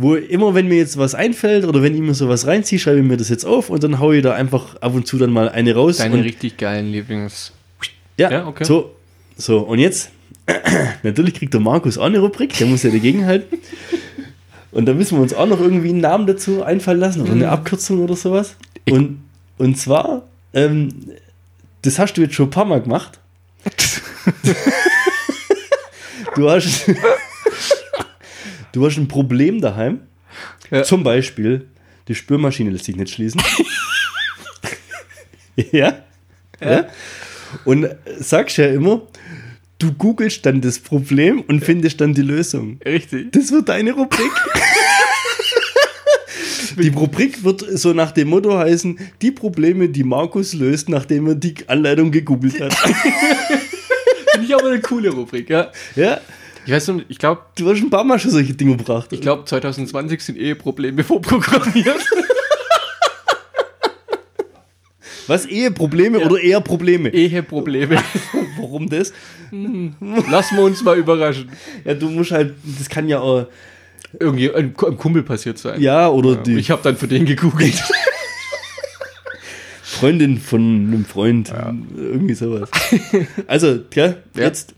wo immer, wenn mir jetzt was einfällt oder wenn ich mir sowas reinziehe, schreibe ich mir das jetzt auf und dann haue ich da einfach ab und zu dann mal eine raus. Deine richtig geilen Lieblings. ja, ja, okay. so, so, und jetzt, natürlich kriegt der Markus auch eine Rubrik, der muss ja dagegen halten. Und da müssen wir uns auch noch irgendwie einen Namen dazu einfallen lassen oder Mhm. eine Abkürzung oder sowas. Und, und zwar, ähm, das hast du jetzt schon ein paar Mal gemacht. du hast, du hast ein Problem daheim. Ja. Zum Beispiel, die Spülmaschine lässt sich nicht schließen. ja? ja? Und sagst ja immer, du googelst dann das Problem und findest dann die Lösung. Richtig. Das wird deine Rubrik. Die Rubrik wird so nach dem Motto heißen, die Probleme, die Markus löst, nachdem er die Anleitung gegoogelt hat. Finde ich aber eine coole Rubrik, ja. ja, Ich weiß nicht, ich glaube, du hast ein paar Mal schon solche Dinge gebracht. ich glaub, 2020 sind Eheprobleme vorprogrammiert. Was, Eheprobleme oder eher Probleme? Eheprobleme. Warum das? Lassen wir uns mal überraschen. Ja, du musst halt, das kann ja auch, Irgendwie ein Kumpel passiert sein. ja, oder die Ich habe dann für den gegoogelt. Freundin von einem Freund, irgendwie sowas. Also, ja, Ja. jetzt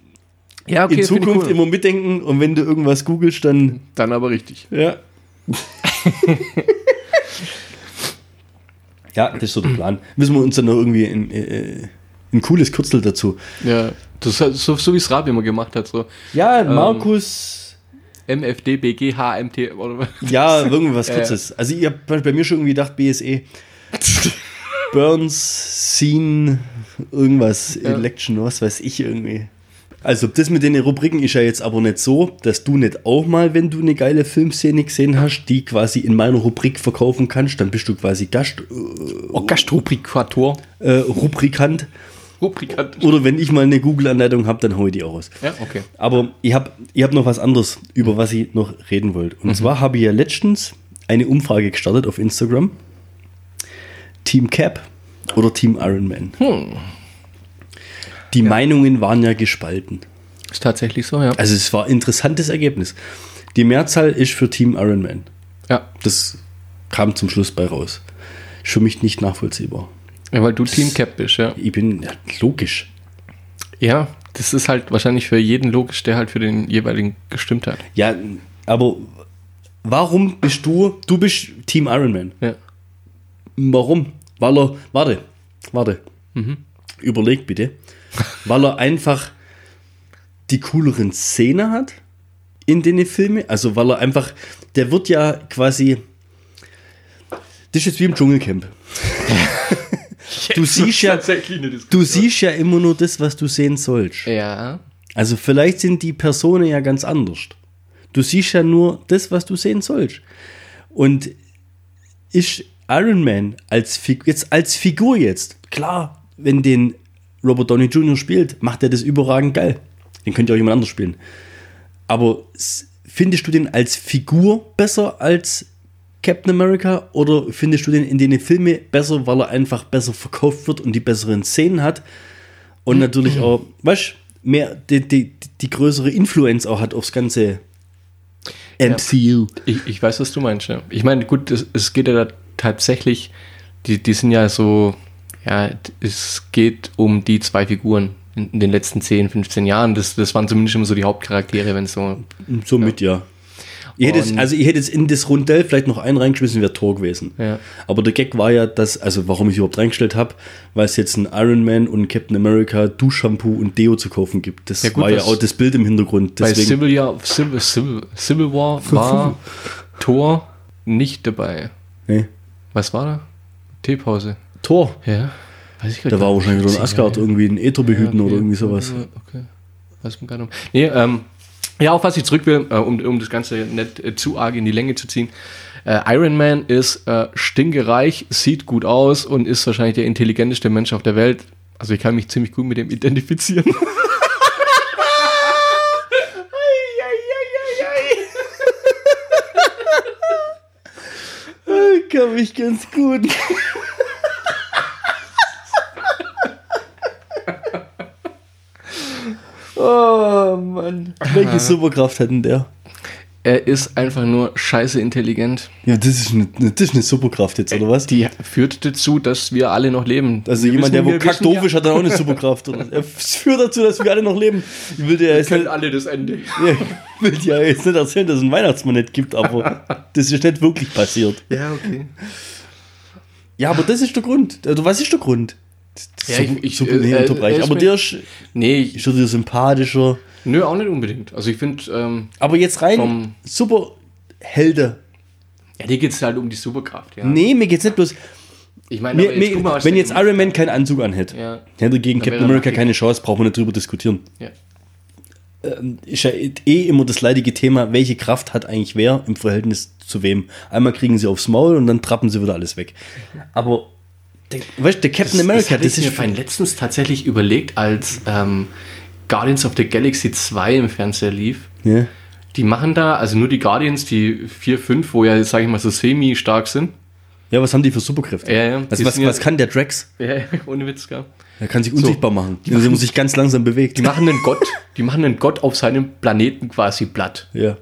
Ja, in Zukunft immer mitdenken und wenn du irgendwas googelst, dann, Dann aber richtig. ja. ja, das ist so der Plan. Müssen wir uns dann noch irgendwie ein, äh, ein cooles Kürzel dazu. Ja, das ist so, so wie es Rab immer gemacht hat, so Ja, Markus, MFD, BG, HMT oder ja, irgendwas Ja, Kurzes. Also ich habe bei mir schon irgendwie gedacht, BSE. Burns, Scene, irgendwas, Ja. Election, was weiß ich irgendwie. Also das mit den Rubriken ist ja jetzt aber nicht so, dass du nicht auch mal, wenn du eine geile Filmszene gesehen hast, die quasi in meiner Rubrik verkaufen kannst, dann bist du quasi Gast, oh, Gastrubrikator. äh, Rubrikant. Rubrikant. Oder wenn ich mal eine Google-Anleitung habe, dann hau ich die auch raus. Ja, okay. Aber ich habe ich hab noch was anderes, über was ich noch reden wollte. Und zwar habe ich ja letztens eine Umfrage gestartet auf Instagram. Team Cap oder Team Ironman. Die Meinungen waren ja gespalten. Ist tatsächlich so, ja. Also es war ein interessantes Ergebnis. Die Mehrzahl ist für Team Ironman. Ja, Das kam zum Schluss bei raus. Ist für mich nicht nachvollziehbar. ja weil du Team Cap bist, ja. Ich bin ja, logisch. Ja, das ist halt wahrscheinlich für jeden logisch, der halt für den jeweiligen gestimmt hat. Ja, aber warum bist du, du bist Team Iron Man? Ja. Warum? Weil er, warte, warte, überleg bitte. Weil er einfach die cooleren Szenen hat in den Filmen. Also weil er einfach, der wird ja quasi, das ist jetzt wie im Dschungelcamp. Du siehst ja, du siehst ja immer nur das, was du sehen sollst. Ja. Also vielleicht sind die Personen ja ganz anders. Du siehst ja nur das, was du sehen sollst. Und ist Iron Man als, Fig jetzt, als Figur jetzt, klar, wenn den Robert Downey Jr. spielt, macht er das überragend geil. Den könnte ja auch jemand anders spielen. Aber findest du den als Figur besser als Captain America oder findest du den in den Filmen besser, weil er einfach besser verkauft wird und die besseren Szenen hat und natürlich auch, weißt mehr die, die, die größere Influenz auch hat aufs ganze MCU. Ich, ich weiß, was du meinst, ja. Ich meine, gut, es, es geht ja da tatsächlich, die, die sind ja so, ja, es geht um die zwei Figuren in, den letzten 10, 15 Jahren. Das, das waren zumindest immer so die Hauptcharaktere, wenn es so. Somit ja. Ich hätte jetzt, also ich hätte jetzt in das Rundell vielleicht noch einen reingeschmissen, wäre Tor gewesen. Ja. Aber der Gag war ja, dass, also warum ich überhaupt reingestellt habe, weil es jetzt ein Iron Man und Captain America Duschshampoo und Deo zu kaufen gibt. Das Ja, gut, war ja auch das Bild im Hintergrund. Bei Deswegen, Civil, ja, Civil, Civil, Civil War war Thor nicht dabei. nee. Was war da? Teepause. Tor. Ja. Weiß ich grad Da gar war wahrscheinlich so ein Asgard ja. irgendwie ein Äther behüten Ja, okay. oder irgendwie sowas. Okay. Weiß man gar nicht. Nee, ähm, ja, auf was ich zurück will, äh, um, um das Ganze nicht äh, zu arg in die Länge zu ziehen. Äh, Iron Man ist äh, stinkereich, sieht gut aus und ist wahrscheinlich der intelligenteste Mensch auf der Welt. Also ich kann mich ziemlich gut mit dem identifizieren. Ich kann mich ganz gut. Oh Mann. Welche Superkraft hat denn der? Er ist einfach nur scheiße intelligent. Ja, das ist eine, das ist eine Superkraft jetzt, oder was? Die führt dazu, dass wir alle noch leben. Also Wir jemand, wissen- der wo wir kack wissen doof ja- ist, hat dann auch eine Superkraft. Oder? Es führt dazu, dass wir alle noch leben. Ich will dir jetzt können nicht, alle das Ende. ja, ich will dir ja jetzt nicht erzählen, dass es einen Weihnachtsmann nicht gibt, aber das ist nicht wirklich passiert. Ja, okay. Ja, aber das ist der Grund. Oder was ist der Grund? Ja, Super- ich- ich- super- äh, äh, unterbrechen. er ist aber der ist, Nee, ich, ist dir sympathischer. nö, auch nicht unbedingt. Also ich finde, ähm, Aber jetzt rein Vom- Superhelden. ja, dir geht es halt um die Superkraft, ja. Nee, mir geht's nicht bloß. Ich meine, Mir, jetzt mir, mal, wenn jetzt Iron Man keinen Anzug anhätte, Ja. hätte gegen Captain er America keine Chance, brauchen wir nicht drüber diskutieren. Ja. Ist ja eh immer das leidige Thema, welche Kraft hat eigentlich wer im Verhältnis zu wem. Einmal kriegen sie aufs Maul und dann trappen sie wieder alles weg. Aber, der, weißt du, der Captain Das, America, das, das, ich mir ist. vorhin letztens tatsächlich überlegt, als ähm, Guardians of the Galaxy 2 im Fernseher lief. Ja. Die machen da, also nur die Guardians, die 4, 5, wo ja, sage ich mal, so semi-stark sind. ja, was haben die für Superkräfte? Ja, ja. Was, Die was, ja- was kann der Drax? Ja, ohne Witz, gell? Er kann sich unsichtbar machen, indem er sich ganz langsam bewegt. Die machen einen Gott, die machen einen Gott auf seinem Planeten quasi platt. Ja.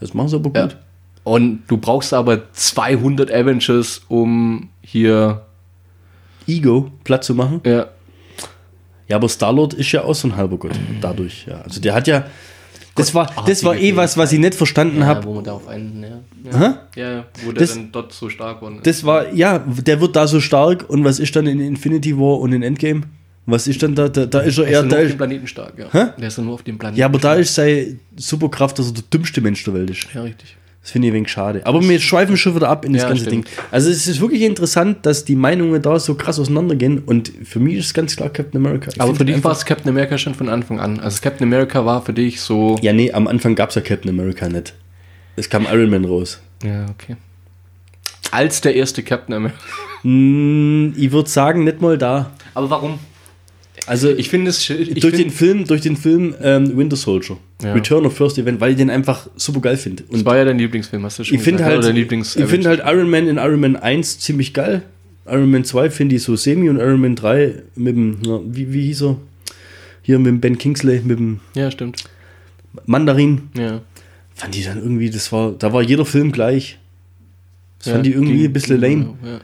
Das machen sie aber Ja. gut. Und du brauchst aber 200 Avengers, um hier, Ego platt zu machen. ja, Ja, aber Star-Lord ist ja auch so ein halber Gott. Dadurch, ja. Also der hat ja. Das war, das war eh was, was ich nicht verstanden ja habe. wo man da auf einen, ja. Ja, ja wo der Das- dann dort so stark war. Das war, ja, der wird da so stark und was ist dann in Infinity War und in Endgame? Was ist dann da? Da, da ist er der eher. ist Da auf ist, dem Planeten stark, ja. Hä? Der ist ja nur auf dem Planeten ja, aber da stark. ist seine Superkraft, dass er der dümmste Mensch der Welt ist. Ja, richtig. Das finde ich ein wenig schade. Aber wir schweifen schon wieder ab in das Ja, ganze stimmt. Ding. Also es ist wirklich interessant, dass die Meinungen da so krass auseinandergehen und für mich ist ganz klar Captain America. Ich Aber für dich war es Captain America schon von Anfang an. Also Captain America war für dich so. Ja, nee, am Anfang gab es ja Captain America nicht. Es kam Iron Man raus. Ja, okay. Als der erste Captain America. Hm, ich würde sagen, nicht mal da. Aber warum? Also Ich finde es. Ich durch find, den Film, durch den Film ähm, Winter Soldier, Ja. Return of First Event, weil ich den einfach super geil finde. das Und war ja dein Lieblingsfilm, hast du schon ich finde gesagt, halt, Oder dein Lieblings ich finde halt Iron Man in Iron Man 1 ziemlich geil. Iron Man 2 finde ich so semi und Iron Man 3 mit dem, na, wie, wie hieß er? Hier mit dem Ben Kingsley, mit dem Ja, stimmt. Mandarin. Ja. Fand ich dann irgendwie, das war, da war jeder Film gleich. Das ja, fand ich irgendwie ging- ein bisschen ging- lame. Ja.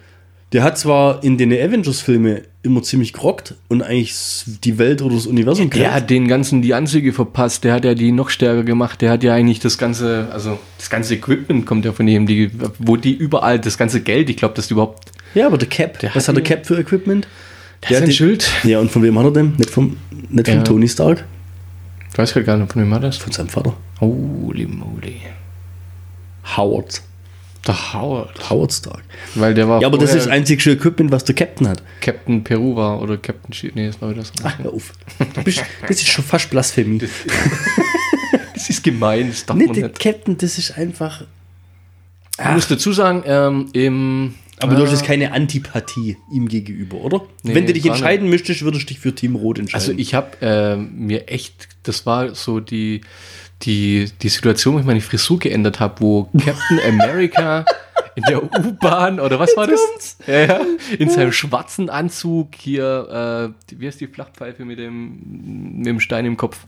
Der hat zwar in den Avengers-Filmen immer ziemlich gerockt und eigentlich die Welt oder das Universum Der hat den ganzen die Anzüge verpasst, der hat ja die noch stärker gemacht, der hat ja eigentlich das ganze, also das ganze Equipment kommt ja von ihm, die, wo die überall, das ganze Geld, ich glaube, dass die überhaupt, Ja, aber der Cap, Der was hat hat der Cap für Equipment? der hat hat ein den- Schild. Ja, und von wem hat er den? Nicht vom, nicht vom Ja. Tony Stark, Ich weiß gar nicht, von wem war das? von seinem Vater. Holy moly. Howard. Der Howard. Howard Stark. Weil der war Ja, aber das ist das einzige Equipment, was der Captain hat. Captain Peru war oder Captain Shi Nee, das war wieder das. Ach, hör auf. Du bist, das ist schon fast Blasphemie. Das ist gemein, das darf Nicht man der nicht. Captain, das ist einfach. Ich muss dazu sagen, ähm, im. Aber du hast äh, jetzt keine Antipathie ihm gegenüber, oder? Nee, Wenn du dich entscheiden müsstest, würdest du dich für Team Rot entscheiden. Also ich habe äh, mir echt, das war so die, die, die Situation, wo ich meine Frisur geändert habe, wo Captain America in der U-Bahn oder was war das? Ja, ja, in seinem schwarzen Anzug hier, äh, wie heißt die Flachpfeife mit dem, mit dem Stein im Kopf?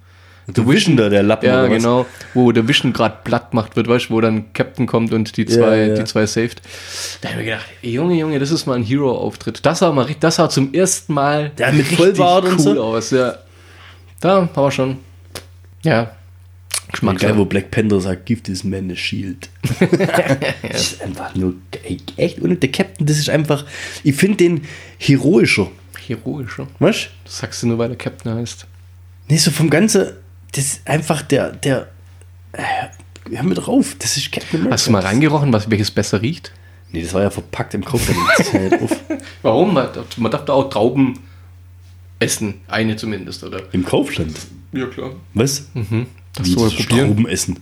Der Vision da, der Lappen Ja, oder was? genau, wo der Vision gerade platt gemacht wird, weißt du, wo dann Captain kommt und die zwei, ja. die zwei saved. Da habe ich mir gedacht, ey, Junge, Junge, das ist mal ein Hero-Auftritt. Das sah mal richtig, das sah zum ersten Mal Der mit richtig Vollbart und cool so? aus, ja. Da war schon, ja, Geil, Geschmack. wo Black Panther sagt, give this man a shield. das ist einfach nur echt. Und der Captain, das ist einfach, ich finde den heroischer. Heroischer. Weißt Das sagst du nur, weil der Captain heißt. Nee, so vom Ganzen, das ist einfach der, der, äh, hör mir drauf, das ist Captain America. Hast du mal reingerochen, was, welches besser riecht? Nee, das war ja verpackt im Kopf. auf. Warum? Man man darf da auch Trauben essen. Eine zumindest, oder? Im Kaufland. Ja, klar. Was? Das soll probieren. Trauben essen.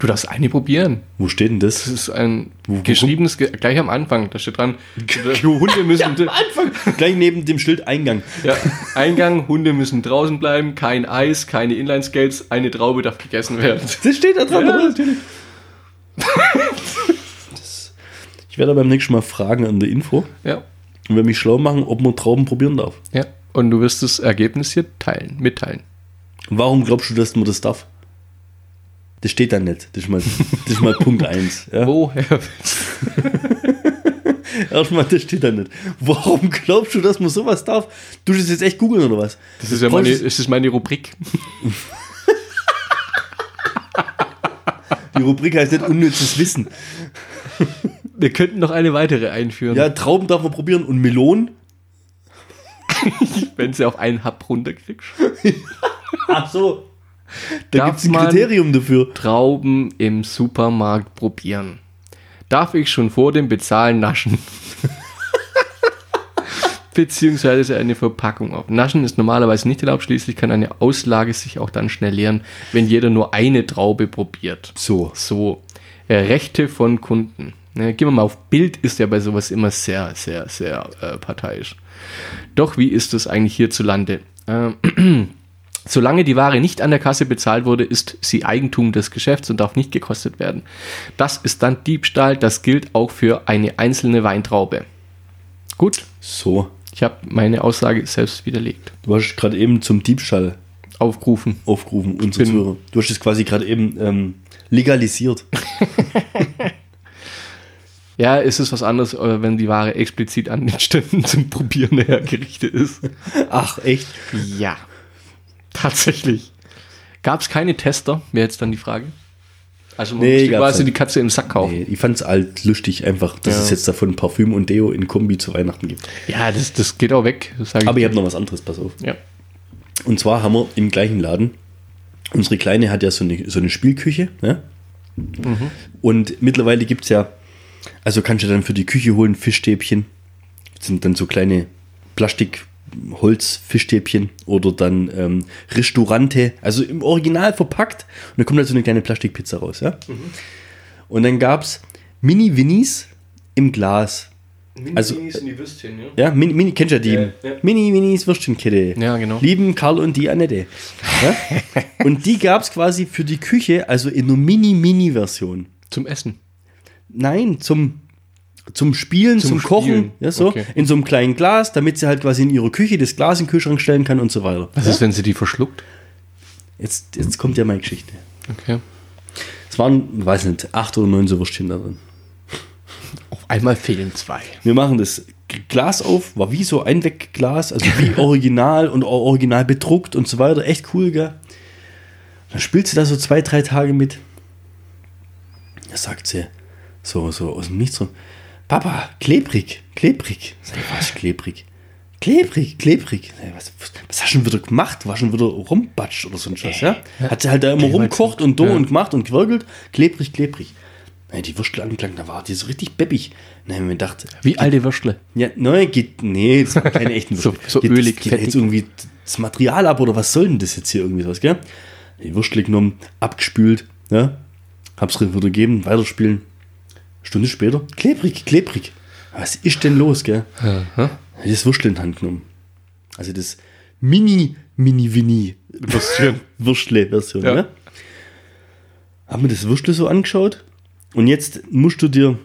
Du darfst eine probieren. Wo steht denn das? Das ist ein wo geschriebenes, ge- gleich am Anfang, da steht dran, Hunde müssen, Anfang. Gleich neben dem Schild Eingang. ja, Eingang, Hunde müssen draußen bleiben, kein Eis, keine Inline-Skates, eine Traube darf gegessen werden. Das steht da dran, Ja, natürlich. Das, ich werde beim nächsten Mal fragen an der Info Ja, und werde mich schlau machen, ob man Trauben probieren darf. ja. Und du wirst das Ergebnis hier teilen, mitteilen. Warum glaubst du, dass man das darf? Das steht da nicht. Das ist mal, das ist mal Punkt 1. Ja? Woher? Erstmal, das steht da nicht. Warum glaubst du, dass man sowas darf? Du das jetzt echt googeln oder was? Das ist ja meine, das ist meine Rubrik. Die Rubrik heißt nicht unnützes Wissen. Wir könnten noch eine weitere einführen, Ja, Trauben darf man probieren und Melonen. wenn sie auf einen Hub runterkriegst. Ach so. Da gibt es ein Kriterium dafür. Trauben im Supermarkt probieren. Darf ich schon vor dem Bezahlen naschen? Beziehungsweise eine Verpackung auf. Naschen ist normalerweise nicht erlaubt, schließlich kann eine Auslage sich auch dann schnell leeren, wenn jeder nur eine Traube probiert. So. So, äh, Rechte von Kunden. Ne, gehen wir mal auf Bild, ist ja bei sowas immer sehr, sehr, sehr äh, parteiisch. Doch wie ist es eigentlich hierzulande? Ähm, Solange die Ware nicht an der Kasse bezahlt wurde, ist sie Eigentum des Geschäfts und darf nicht gekostet werden. Das ist dann Diebstahl, das gilt auch für eine einzelne Weintraube. Gut, So. ich habe meine Aussage selbst widerlegt. Du hast gerade eben zum Diebstahl Aufgerufen. aufgerufen, unsere Bin- Zuhörer. Du hast es quasi gerade eben ähm, legalisiert. Ja, es ist was anderes, äh, wenn die Ware explizit an den Ständen zum Probieren hergerichtet ist. Ach, echt? Ja, tatsächlich. Gab es keine Tester, wäre jetzt dann die Frage. Also man Nee, musste quasi nicht. die Katze im Sack kaufen. Nee, ich fand es alt lustig einfach, dass Ja. es jetzt davon Parfüm und Deo in Kombi zu Weihnachten gibt. Ja, das, das geht auch weg. Aber ich dir. habe noch was anderes, pass auf. Ja. Und zwar haben wir im gleichen Laden, unsere Kleine hat ja so eine, so eine Spielküche. Ne? Und mittlerweile gibt es ja, also kannst du dann für die Küche holen Fischstäbchen. Das sind dann so kleine Plastik-Holz-Fischstäbchen oder dann ähm, Restaurante, also im Original verpackt. Und da kommt halt so eine kleine Plastikpizza raus. Ja? Und dann gab es Mini-Winnies im Glas. Also- die Würstchen, ja? Ja, Mini, Mini kennst du ja die. Ja, ja. Mini, Minis Würstchenkette. Ja, genau. Lieben Karl und die Annette. Ja? und die gab es quasi für die Küche, also in einer Mini-Mini-Version. Zum Essen. Nein, zum, zum Spielen, zum, Zum Kochen, Spielen. ja, so, Okay. in so einem kleinen Glas, damit sie halt quasi in ihrer Küche das Glas in den Kühlschrank stellen kann und so weiter. Was ist, wenn sie die verschluckt? Jetzt, jetzt kommt ja meine Geschichte. Okay. Es waren, weiß nicht, acht oder neun so Würstchen da drin. Auf einmal fehlen zwei. Wir machen das Glas auf, war wie so Einwegglas, also wie original und original bedruckt und so weiter. Echt cool, gell? Dann spielt sie da so zwei, drei Tage mit. Da sagt sie so, so aus dem Nichts so, Papa, klebrig, klebrig. Sag was klebrig? Klebrig, klebrig. Was, was hast du schon wieder gemacht? War schon wieder rumbatscht oder so ein Scheiß, ja? Hat sie halt da immer rumkocht und do Ja. und gemacht und gewirkelt. Klebrig, klebrig. Nein, die Würstel angelangt, da war die so richtig beppig. Haben wir gedacht, Wie alte Würstle. ja, nein, geht, nee, das war keine echten So- Würstel. so geht, ölig, das geht ja jetzt irgendwie das Material ab oder was soll denn das jetzt hier irgendwie was, gell? Die Würstel genommen, abgespült, ja, hab's wieder gegeben, weiterspielen. Stunde später, klebrig, klebrig. Was ist denn los, gell? Hab ich Das Würstel in die Hand genommen. Also das Mini, Mini, Winnie Version, Würstle-Version, Ja. ja. Hab mir das Würstel so angeschaut und jetzt musst du dir,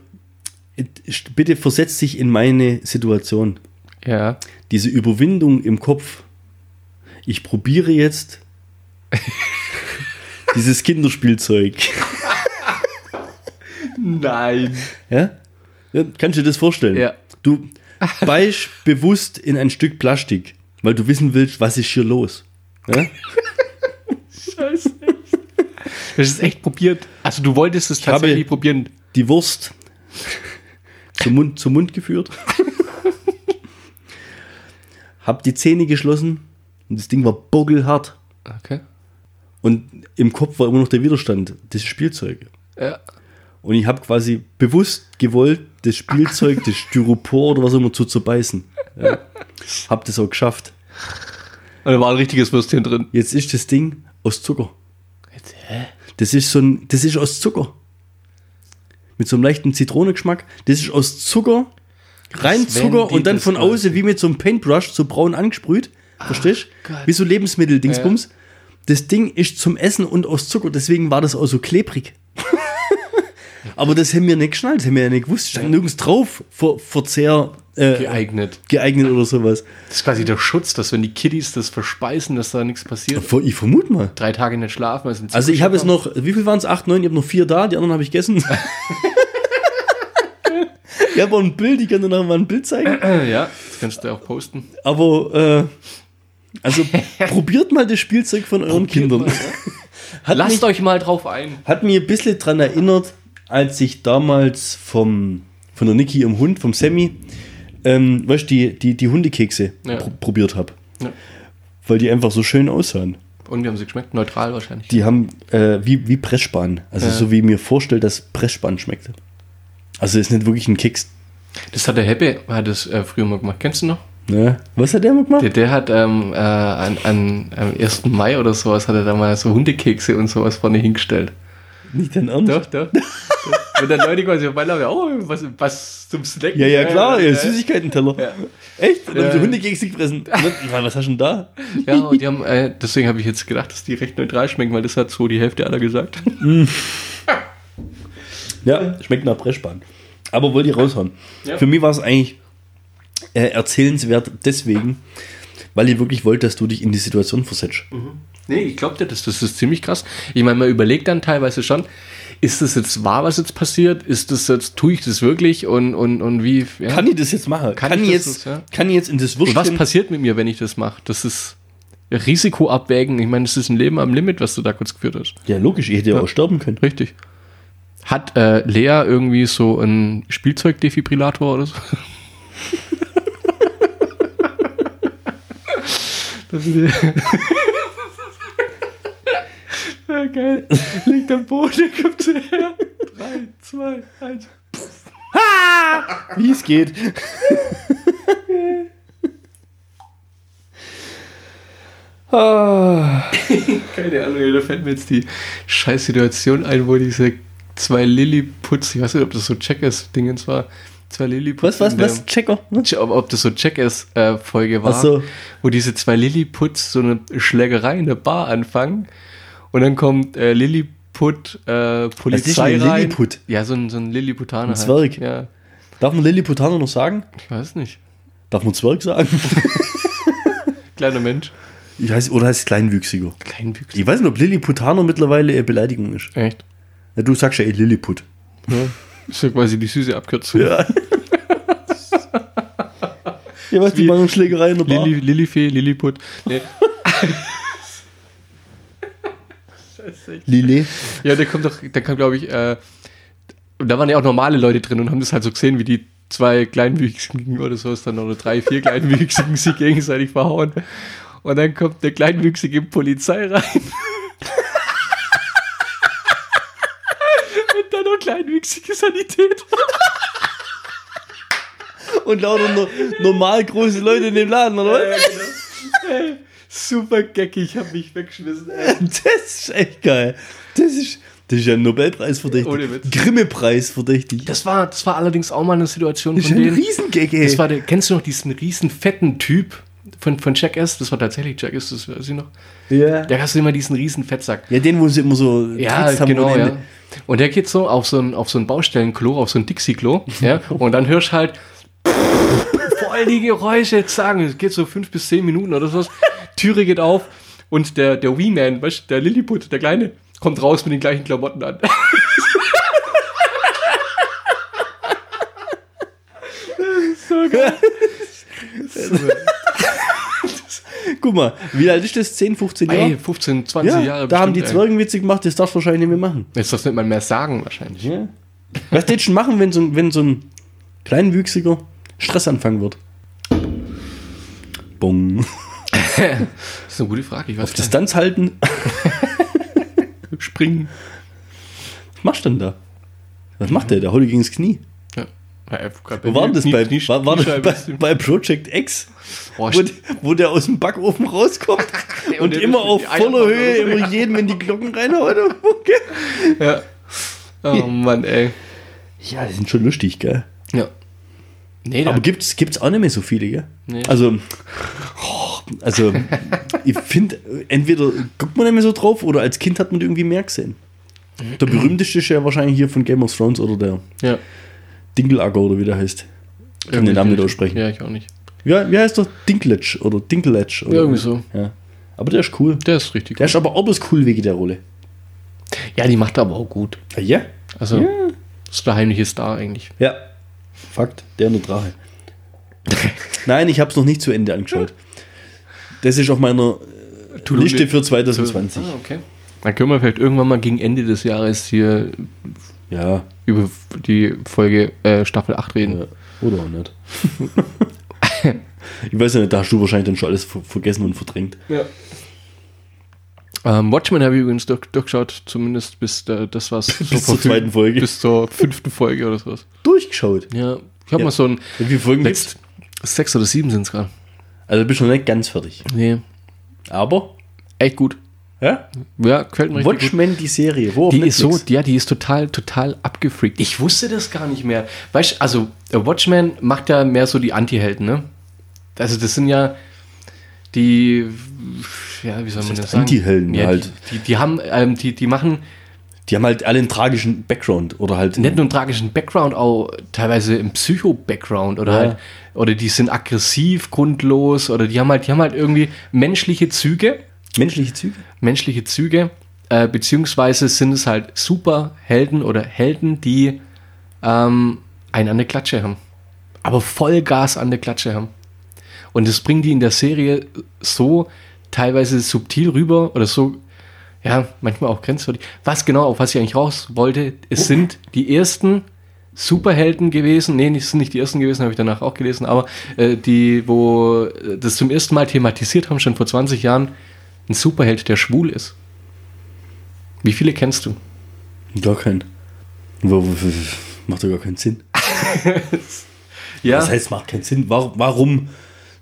bitte versetz dich in meine Situation Ja. diese Überwindung im Kopf. Ich probiere jetzt dieses Kinderspielzeug. Nein. Ja? ja? Kannst du dir das vorstellen? Ja. Du beißt bewusst in ein Stück Plastik, weil du wissen willst, was ist hier los. Ja? Scheiße. Das ist echt probiert. Also du wolltest es habe- tatsächlich probieren. Die Wurst zum Mund, zum Mund geführt. Hab die Zähne geschlossen und das Ding war boggelhart. Okay. Und im Kopf war immer noch der Widerstand. Das ist Spielzeug. Ja. Und ich habe quasi bewusst gewollt, das Spielzeug, das Styropor oder was immer zu zerbeißen. Ja. Hab das auch geschafft. Und da war ein richtiges Würstchen drin. Jetzt ist das Ding aus Zucker. Jetzt, hä? Das ist so ein, das ist aus Zucker. Mit so einem leichten Zitronengeschmack. Das ist aus Zucker, rein wenn Zucker und dann von außen wie mit so einem Paintbrush so braun angesprüht. Verstehst? Gott. Wie so Lebensmittel-Dingsbums. Das Ding ist zum Essen und aus Zucker, deswegen war das auch so klebrig. Aber das haben wir nicht geschnallt, das haben wir ja nicht gewusst. Stand nirgends drauf, Ver Verzehr äh, Geeignet. geeignet oder sowas. Das ist quasi der Schutz, dass wenn die Kiddies das verspeisen, dass da nichts passiert. Ich vermute mal. Drei Tage nicht schlafen. einen Also ich habe jetzt Zuckerschock noch, wie viel waren es? Acht, neun, ich habe noch vier da, die anderen habe ich gegessen. ich habe auch ein Bild, ich kann dir noch mal ein Bild zeigen. Ja, das kannst du auch posten. Aber, äh, also probiert mal das Spielzeug von euren Kindern. Hat Lasst mich, euch mal drauf ein. hat mich ein bisschen dran erinnert, als ich damals vom, von der Niki im Hund, vom Sammy, ähm, weißt du, die, die, die Hundekekse Ja. pr probiert habe. Ja. Weil die einfach so schön aussahen. Und wie haben sie geschmeckt? Neutral wahrscheinlich. Die haben äh, wie, wie Pressspan. Also Ja. so wie ich mir vorstellt, dass Pressspan schmeckt. Also ist nicht wirklich ein Keks. Das hat der Heppe, hat das äh, früher mal gemacht. Kennst du noch? Ne? Was hat der mal gemacht? Der, der hat ähm, äh, an, an, am 1. Mai oder sowas, hat er da mal so Hundekekse und sowas vorne hingestellt. Nicht dein Ernst? Doch, doch. und dann Leute quasi auf einmal, oh, was, was zum Snacken. Ja, ja, klar, ja, Süßigkeiten-Teller. Ja. Echt? Und dann ja. die Hundekekse gefressen. Na, was hast du denn da? Ja, und die haben, äh, deswegen habe ich jetzt gedacht, dass die recht neutral schmecken, weil das hat so die Hälfte aller gesagt. Ja, schmeckt nach Pressspan. Aber wollte ich raushauen. Ja. Für mich war es eigentlich äh, erzählenswert deswegen, weil ich wirklich wollte, dass du dich in die Situation versetzt. Nee, ich glaube dir, das, das ist ziemlich krass. Ich meine, man überlegt dann teilweise schon, ist das jetzt wahr, was jetzt passiert? Ist das jetzt, tue ich das wirklich? Und, und, und wie? Ja. Kann ich das jetzt machen? Kann Kann, ich das jetzt, jetzt, ja? kann ich jetzt in das und was passiert mit mir, wenn ich das mache? Das ist Risiko abwägen. Ich meine, das ist ein Leben am Limit, was du da kurz geführt hast. Ja, logisch, ich hätte ja auch sterben können. Richtig. Hat äh, Lea irgendwie so einen Spielzeugdefibrillator oder so? das ist ja, geil. Liegt am Boden, kommt her. Drei, zwei, eins. Wie es geht. ah. Keine Ahnung, da fällt mir jetzt die scheiß Situation ein, wo diese zwei Lilliputz, ich weiß nicht, ob das so Checkers-Dingens war, zwei Lilliputz. Was, was, was? Checker? Ne? Ob, ob das so Checkers-Folge war, Ach so. wo diese zwei Lilliputz so eine Schlägerei in der Bar anfangen und dann kommt äh, Lilliput äh, Polizei rein. Lilliput? Ja, so ein, so ein Lilliputaner. Ein Zwerg? Halt. Ja, Darf man Lilliputaner noch sagen? ich weiß nicht. Darf man Zwerg sagen? Kleiner Mensch. Ich heißt, oder heißt es Kleinwüchsiger? Kleinwüchsig. Ich weiß nicht, ob Lilliputaner mittlerweile eine Beleidigung ist. Echt? Ja, du sagst ja eh Lilliput. Ja. Das ist ja quasi die süße Abkürzung. Ja. Ja, was, die Wie- machen Schlägerei in der Bar. Lilly, Lillifee, Lilliput. Nee. Lillet. Ja, der kommt doch, der kam, glaube ich, äh, und da waren ja auch normale Leute drin und haben das halt so gesehen, wie die zwei Kleinwüchsigen oder so ist dann oder drei, vier Kleinwüchsigen sich gegenseitig verhauen. Und dann kommt der Kleinwüchsige Polizei rein. und dann noch kleinwüchsige Sanität. Und lauter no normal große Leute in dem Laden, oder? was? Ey, Super geckig, ich hab mich weggeschmissen. Ey. Das ist echt geil. Das ist, das ist ja ein Nobelpreis verdächtig. Ohne Witz. Grimme-Preis verdächtig. Das war, das war allerdings auch mal eine Situation Das ist von ein denen. Riesengag, ey. Das war der, kennst du noch diesen riesen fetten Typ von, von Jackass? Das war tatsächlich Jackass, das weiß ich noch. ja. Der hast du immer diesen riesen Fettsack. ja, den, wo sie immer so Ja, Tricks genau, ohne ja. Und der geht so auf so ein, auf so ein Baustellenklo, auf so ein Dixie-Klo, ja, und dann hörst du halt voll die Geräusche jetzt sagen, es geht so fünf bis zehn Minuten oder sowas, Türe geht auf und der, der Wee-Man, weißt du, der Lilliput, der Kleine, kommt raus mit den gleichen Klamotten an. so geil. Guck mal, wie alt ist das? 10, 15 Jahre? Ey, 15, 20 ja, Jahre da haben die. Zwergenwitze gemacht, das darfst du wahrscheinlich nicht mehr machen. Jetzt darfst du nicht mal mehr sagen, wahrscheinlich. Ja. Was die schon machen, wenn so, ein- wenn so ein kleinwüchsiger Stressanfang wird? Bong. Das ist eine gute Frage. Ich weiß Auf Distanz halten. Springen. Was machst du denn da? Was macht der? Der Holly gegens Knie. Ja. Wo war das Knie- bei, Knie- war, war das bei, bei Project X? Oh, Wo, wo der aus dem Backofen rauskommt und, Und immer das auf voller Höhe immer jeden in die Glocken reinhaut. Okay. Ja. Oh Mann, ey. Ja, die sind schon lustig, gell? Ja. Nee, Aber gibt's, gibt's auch nicht mehr so viele, gell? Nee. Also, oh, also ich finde, entweder guckt man nicht mehr so drauf oder als Kind hat man irgendwie mehr gesehen. Der berühmteste ist ja wahrscheinlich hier von Game of Thrones oder der ja. Dinkelagger oder wie der heißt. Ich kann den Namen nicht aussprechen. Ja, ich auch nicht. Ja, wie heißt der? Dinklage oder Dinklage. Oder Irgendwie so. Ja. Aber der ist cool. Der ist richtig Der gut. ist aber auch bloß cool wegen der Rolle. Ja, die macht er aber auch gut. Ah, ja? Also, Ja. ist der heimliche Star eigentlich. Ja. Fakt, der und der Drache. Nein, ich habe es noch nicht zu Ende angeschaut. Das ist auf meiner äh, Liste für 2020. Ah, okay. Dann können wir vielleicht irgendwann mal gegen Ende des Jahres hier Ja, über die Folge äh, Staffel 8 reden. ja. oder auch nicht. ich weiß ja nicht, da hast du wahrscheinlich dann schon alles ver vergessen und verdrängt. Ja. Ähm, Watchmen habe ich übrigens durch, durchgeschaut, zumindest bis äh, das was so Bis zur verfilmt- zweiten Folge. Bis zur fünften Folge oder sowas. Durchgeschaut. Ja, ich habe Ja. mal so ein Wie viele Folgen gibt's? sechs oder sieben sind es gerade. Also bist du noch nicht ganz fertig. Nee, Aber, echt gut. ja? Ja, gefällt mir richtig gut. Watchmen, die Serie. Wo Die ist so, ja, die ist total, total abgefreakt. Ich wusste das gar nicht mehr. Weißt du, also, der Watchman macht ja mehr so die Anti-Helden, ne? Also, das sind ja die, ja, wie soll man heißt das sagen? Anti-Helden ja, halt. Die, die, die haben, ähm, die, die machen Die haben halt alle einen tragischen Background. Oder halt. nicht nur einen tragischen Background, auch teilweise einen Psycho-Background oder Ja. halt, oder die sind aggressiv, grundlos, oder die haben halt, die haben halt irgendwie menschliche Züge, menschliche Züge. menschliche Züge, äh, beziehungsweise sind es halt Superhelden oder Helden, die ähm, einen an der Klatsche haben. Aber Vollgas an der Klatsche haben. Und das bringen die in der Serie so teilweise subtil rüber oder so, ja, manchmal auch grenzwertig. Was genau, auf was ich eigentlich raus wollte, es sind die ersten Superhelden gewesen, nee, es sind nicht die ersten gewesen, habe ich danach auch gelesen, aber äh, die, wo äh, das zum ersten Mal thematisiert haben, schon vor 20 Jahren, ein Superheld, der schwul ist. Wie viele kennst du? Gar keinen. Macht doch gar keinen Sinn. Ja, Das heißt, macht keinen Sinn. Warum, warum,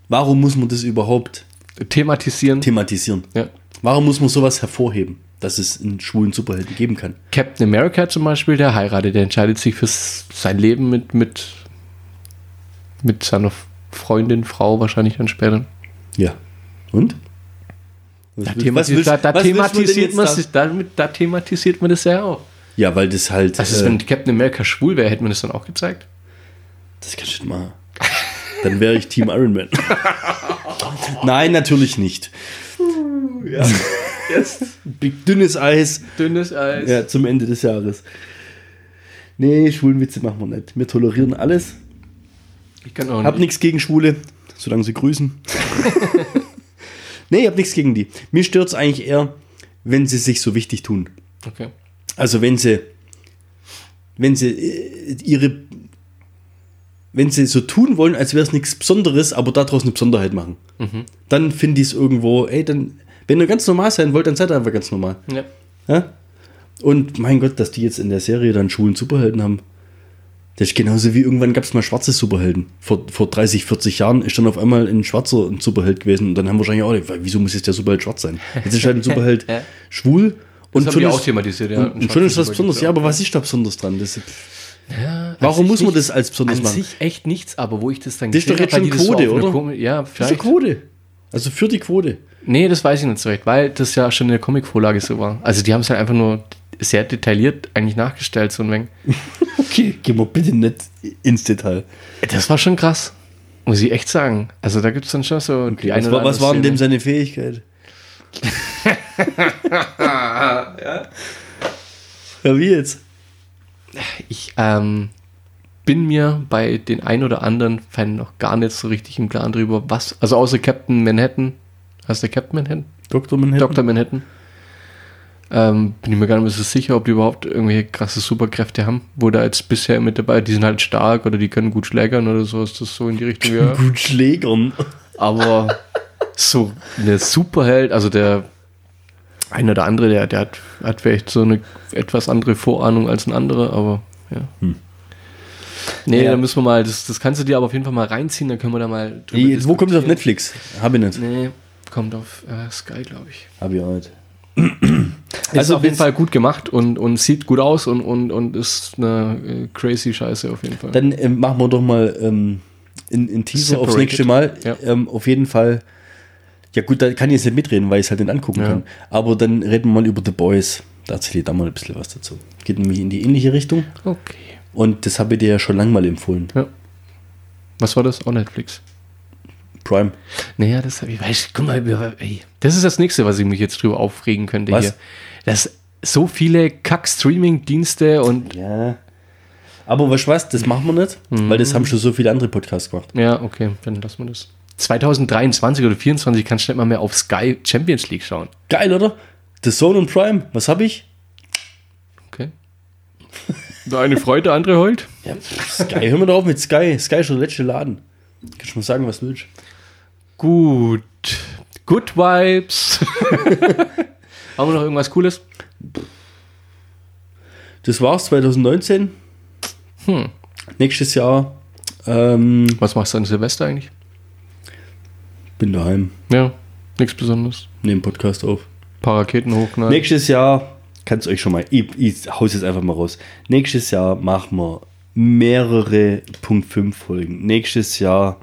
warum muss man das überhaupt thematisieren. thematisieren? ja. Warum muss man sowas hervorheben, dass es einen schwulen Superhelden geben kann? Captain America zum Beispiel, der heiratet, der entscheidet sich für sein Leben mit, mit, mit seiner Freundin, Frau wahrscheinlich dann später. Ja. Und? Was Da, thematisiert, willst- da, da, du thematisiert man, da- sich- damit, da thematisiert man das ja auch. Ja, weil das halt. Das ist, äh, wenn Captain America schwul wäre, hätte man das dann auch gezeigt. das kannst du nicht machen. Dann wäre ich Team Iron Man. Nein, natürlich nicht. Ja. Big dünnes Eis. dünnes Eis. Ja, zum Ende des Jahres. Nee, schwulen Witze machen wir nicht. Wir tolerieren alles. Ich kann auch Hab nichts gegen Schwule, solange sie grüßen. nee, ich hab nichts gegen die. Mir stört es eigentlich eher, wenn sie sich so wichtig tun. Okay. Also wenn sie, wenn sie äh, ihre, wenn sie so tun wollen, als wäre es nichts Besonderes, aber daraus eine Besonderheit machen, dann finde ich es irgendwo, ey, dann, wenn ihr ganz normal sein wollt, dann seid ihr einfach ganz normal. Ja. Ja? Und mein Gott, dass die jetzt in der Serie dann schwulen Superhelden haben. Das ist genauso wie irgendwann gab es mal schwarze Superhelden. Vor, vor 30, 40 Jahren ist dann auf einmal ein schwarzer ein Superheld gewesen und dann haben wahrscheinlich auch, wieso muss jetzt der Superheld schwarz sein? Jetzt ist halt ein Superheld schwul und haben schon die ist, auch thematisiert, ja. und, und schon ist was Besonderes. Ja, aber was ist da besonders dran? Das, Ja, warum an muss man nicht- das als besonders An machen? sich echt nichts, aber wo ich das dann Das ist doch gesehen jetzt hab, weil schon die das so Quote, oder? Kom- ja, Das ist eine vielleicht. Quote. Also für die Quote. Nee, das weiß ich nicht so recht, weil das ja schon in der Comicvorlage so war. Also die haben es halt einfach nur sehr detailliert eigentlich nachgestellt, so ein wenig. Okay, gehen wir bitte nicht ins Detail. Das war schon krass. Muss ich echt sagen. Also da gibt es dann schon so die eine Was, war, was war denn dem seine Fähigkeit? ja, wie jetzt? Ich ähm, bin mir bei den ein oder anderen Fan noch gar nicht so richtig im Klaren drüber, was, also außer Captain Manhattan, heißt der Captain Manhattan? Dr. Manhattan? Dr. Manhattan. Ähm, bin ich mir gar nicht mehr so sicher, ob die überhaupt irgendwelche krasse Superkräfte haben. Wo da jetzt bisher mit dabei, die sind halt stark oder die können gut schlägern oder so, ist das so in die Richtung, ja. Gut Schlägern. Aber so eine Superheld, also der ein oder andere, der, der hat, hat vielleicht so eine etwas andere Vorahnung als ein anderer, aber ja. Nee, Ja. da müssen wir mal, das, das kannst du dir aber auf jeden Fall mal reinziehen, dann können wir da mal drüber Wie, wo kommt es auf. Netflix? Hab ich nicht. Nee, kommt auf äh, Sky, glaube ich. Hab ich auch nicht. Also Also auf jeden Fall gut gemacht und, und sieht gut aus und, und, und ist eine äh, crazy Scheiße auf jeden Fall. Dann ähm, machen wir doch mal ähm, in, in Teaser aufs Separated. nächste Mal. Ja. Ähm, auf jeden Fall. Ja gut, da kann ich jetzt nicht mitreden, weil ich es halt nicht angucken Ja. kann. Aber dann reden wir mal über The Boys. Da erzähle ich da mal ein bisschen was dazu. Geht nämlich in die ähnliche Richtung. okay. Und das habe ich dir ja schon lange mal empfohlen. Ja. Was war das? Auch Netflix. Prime. Naja, das habe ich, weiß, guck mal, ey, das ist das nächste, was ich mich jetzt drüber aufregen könnte Was? hier. Dass so viele Kack-Streaming-Dienste und, Ja. Aber weißt du was, das machen wir nicht, weil das haben schon so viele andere Podcasts gemacht. ja, okay, dann lassen wir das. 2023 oder 2024 kannst du nicht mal mehr auf Sky Champions League schauen. Geil, oder? The Zone und Prime, was habe ich? Okay. Der eine freut, der andere heult. Ja, Sky, hör mal drauf mit Sky. Sky ist schon der letzte Laden. Kannst du mal sagen, was du willst. Gut. Good Vibes. Haben wir noch irgendwas Cooles? Das war's 2019. Hm. Nächstes Jahr ähm, Was machst du an Silvester eigentlich? bin daheim. Ja, nichts Besonderes. Nehmen Podcast auf. paar Raketen hochknallen. Nächstes Jahr, kannst euch schon mal, ich, ich hau's jetzt einfach mal raus. Nächstes Jahr machen wir mehrere Punkt 5 Folgen. Nächstes Jahr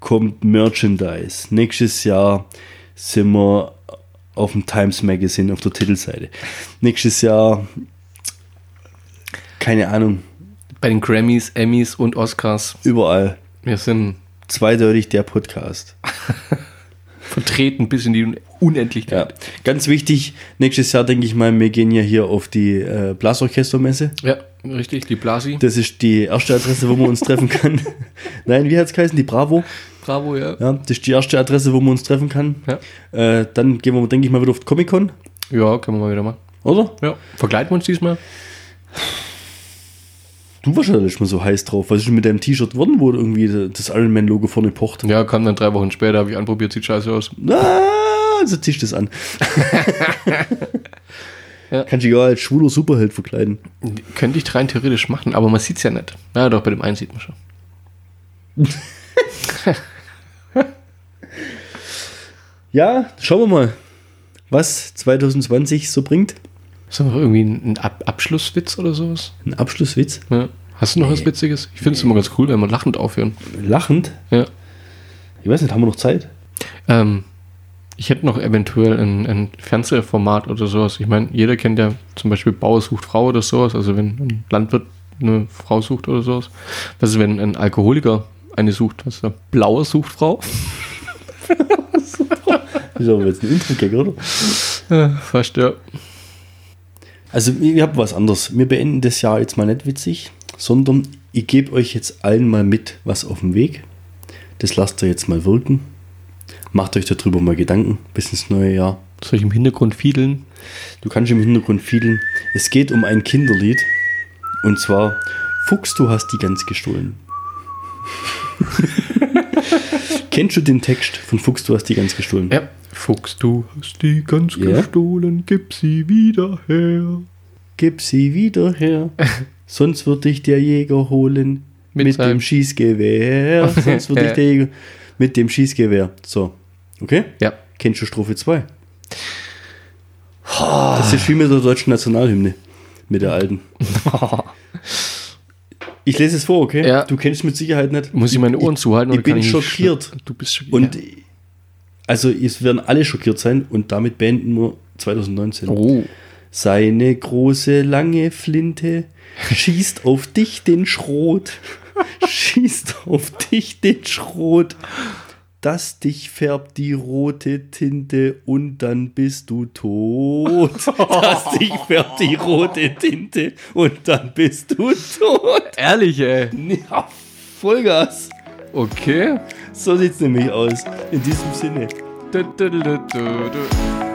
kommt Merchandise. Nächstes Jahr sind wir auf dem Times Magazine auf der Titelseite. Nächstes Jahr, keine Ahnung, Bei den Grammys, Emmys und Oscars. überall. Wir sind Zweideutig der Podcast. vertreten bis in die Un- Ja, Unendlichkeit. ganz wichtig, nächstes Jahr denke ich mal, wir gehen ja hier auf die äh, Blasorchestermesse. Ja, richtig, die Blasi. Das ist die erste Adresse, wo man uns treffen kann. Nein, wie hat es geheißen? Die Bravo. Bravo, ja. Ja, das ist die erste Adresse, wo man uns treffen kann. Ja, Äh, dann gehen wir, denke ich mal, wieder auf Comic-Con, ja können wir mal wieder machen. oder? Ja. Vergleiten wir uns diesmal? Du warst ja letztes Mal so heiß drauf. Was denn mit deinem T-Shirt geworden, wo irgendwie das Iron Man-Logo vorne pocht? Ja, kam dann drei Wochen später, habe ich anprobiert, sieht scheiße aus. Ah, also du das an. Ja. Kannst dich auch als schwuler Superheld verkleiden. Könnte ich rein theoretisch machen, aber man sieht es ja nicht. Ja, doch, bei dem einen sieht man schon. Ja, schauen wir mal, was 2020 so bringt. Ist da noch irgendwie ein Ab Abschlusswitz oder sowas? Ein Abschlusswitz. Ja. Hast du noch was Witziges? Ich finde es immer ganz cool, wenn wir lachend aufhören. Lachend. Ja. Ich weiß nicht, haben wir noch Zeit? Ähm, ich hätte noch eventuell ein, ein Fernsehformat oder sowas. Ich meine, jeder kennt ja zum Beispiel Bauer sucht Frau oder sowas. Also wenn ein Landwirt eine Frau sucht oder sowas. Was ist, wenn ein Alkoholiker eine sucht? Was ist da? Blauer sucht Frau? Das ist aber jetzt ein Intro-Gag, oder? Ja, fast, ja. Also, ich habe was anderes. Wir beenden das Jahr jetzt mal nicht witzig, sondern ich gebe euch jetzt allen mal mit was auf dem Weg. Das lasst ihr jetzt mal wirken. Macht euch darüber mal Gedanken bis ins neue Jahr. Soll ich im Hintergrund fiedeln? Du kannst im Hintergrund fiedeln. Es geht um ein Kinderlied. Und zwar Fuchs, du hast die Gans gestohlen. Kennst du den Text von Fuchs, du hast die Gans gestohlen? Ja. Fuchs, du hast die Gans Ja. gestohlen, gib sie wieder her. Gib sie wieder her, sonst wird dich der Jäger holen. Mit Mit, dem Schießgewehr. Sonst wird dich der Jäger. Mit dem Schießgewehr. So. Okay? Ja. Kennst du Strophe 2? Das ist wie mit der deutschen Nationalhymne. Mit der alten. Ich lese es vor, okay? Ja. Du kennst es mit Sicherheit nicht. Muss ich meine Ohren zuhalten? ich kann bin schockiert. sch- Du bist schockiert. Und also es werden alle schockiert sein und damit beenden wir 2019. oh. Seine große lange Flinte schießt auf dich den Schrot. schießt auf dich den Schrot. Das dich färbt die rote Tinte und dann bist du tot. Das dich färbt die rote Tinte und dann bist du tot. Ehrlich, ey. Ja, Vollgas. Okay. So sieht's nämlich aus. In diesem Sinne. Du, du, du.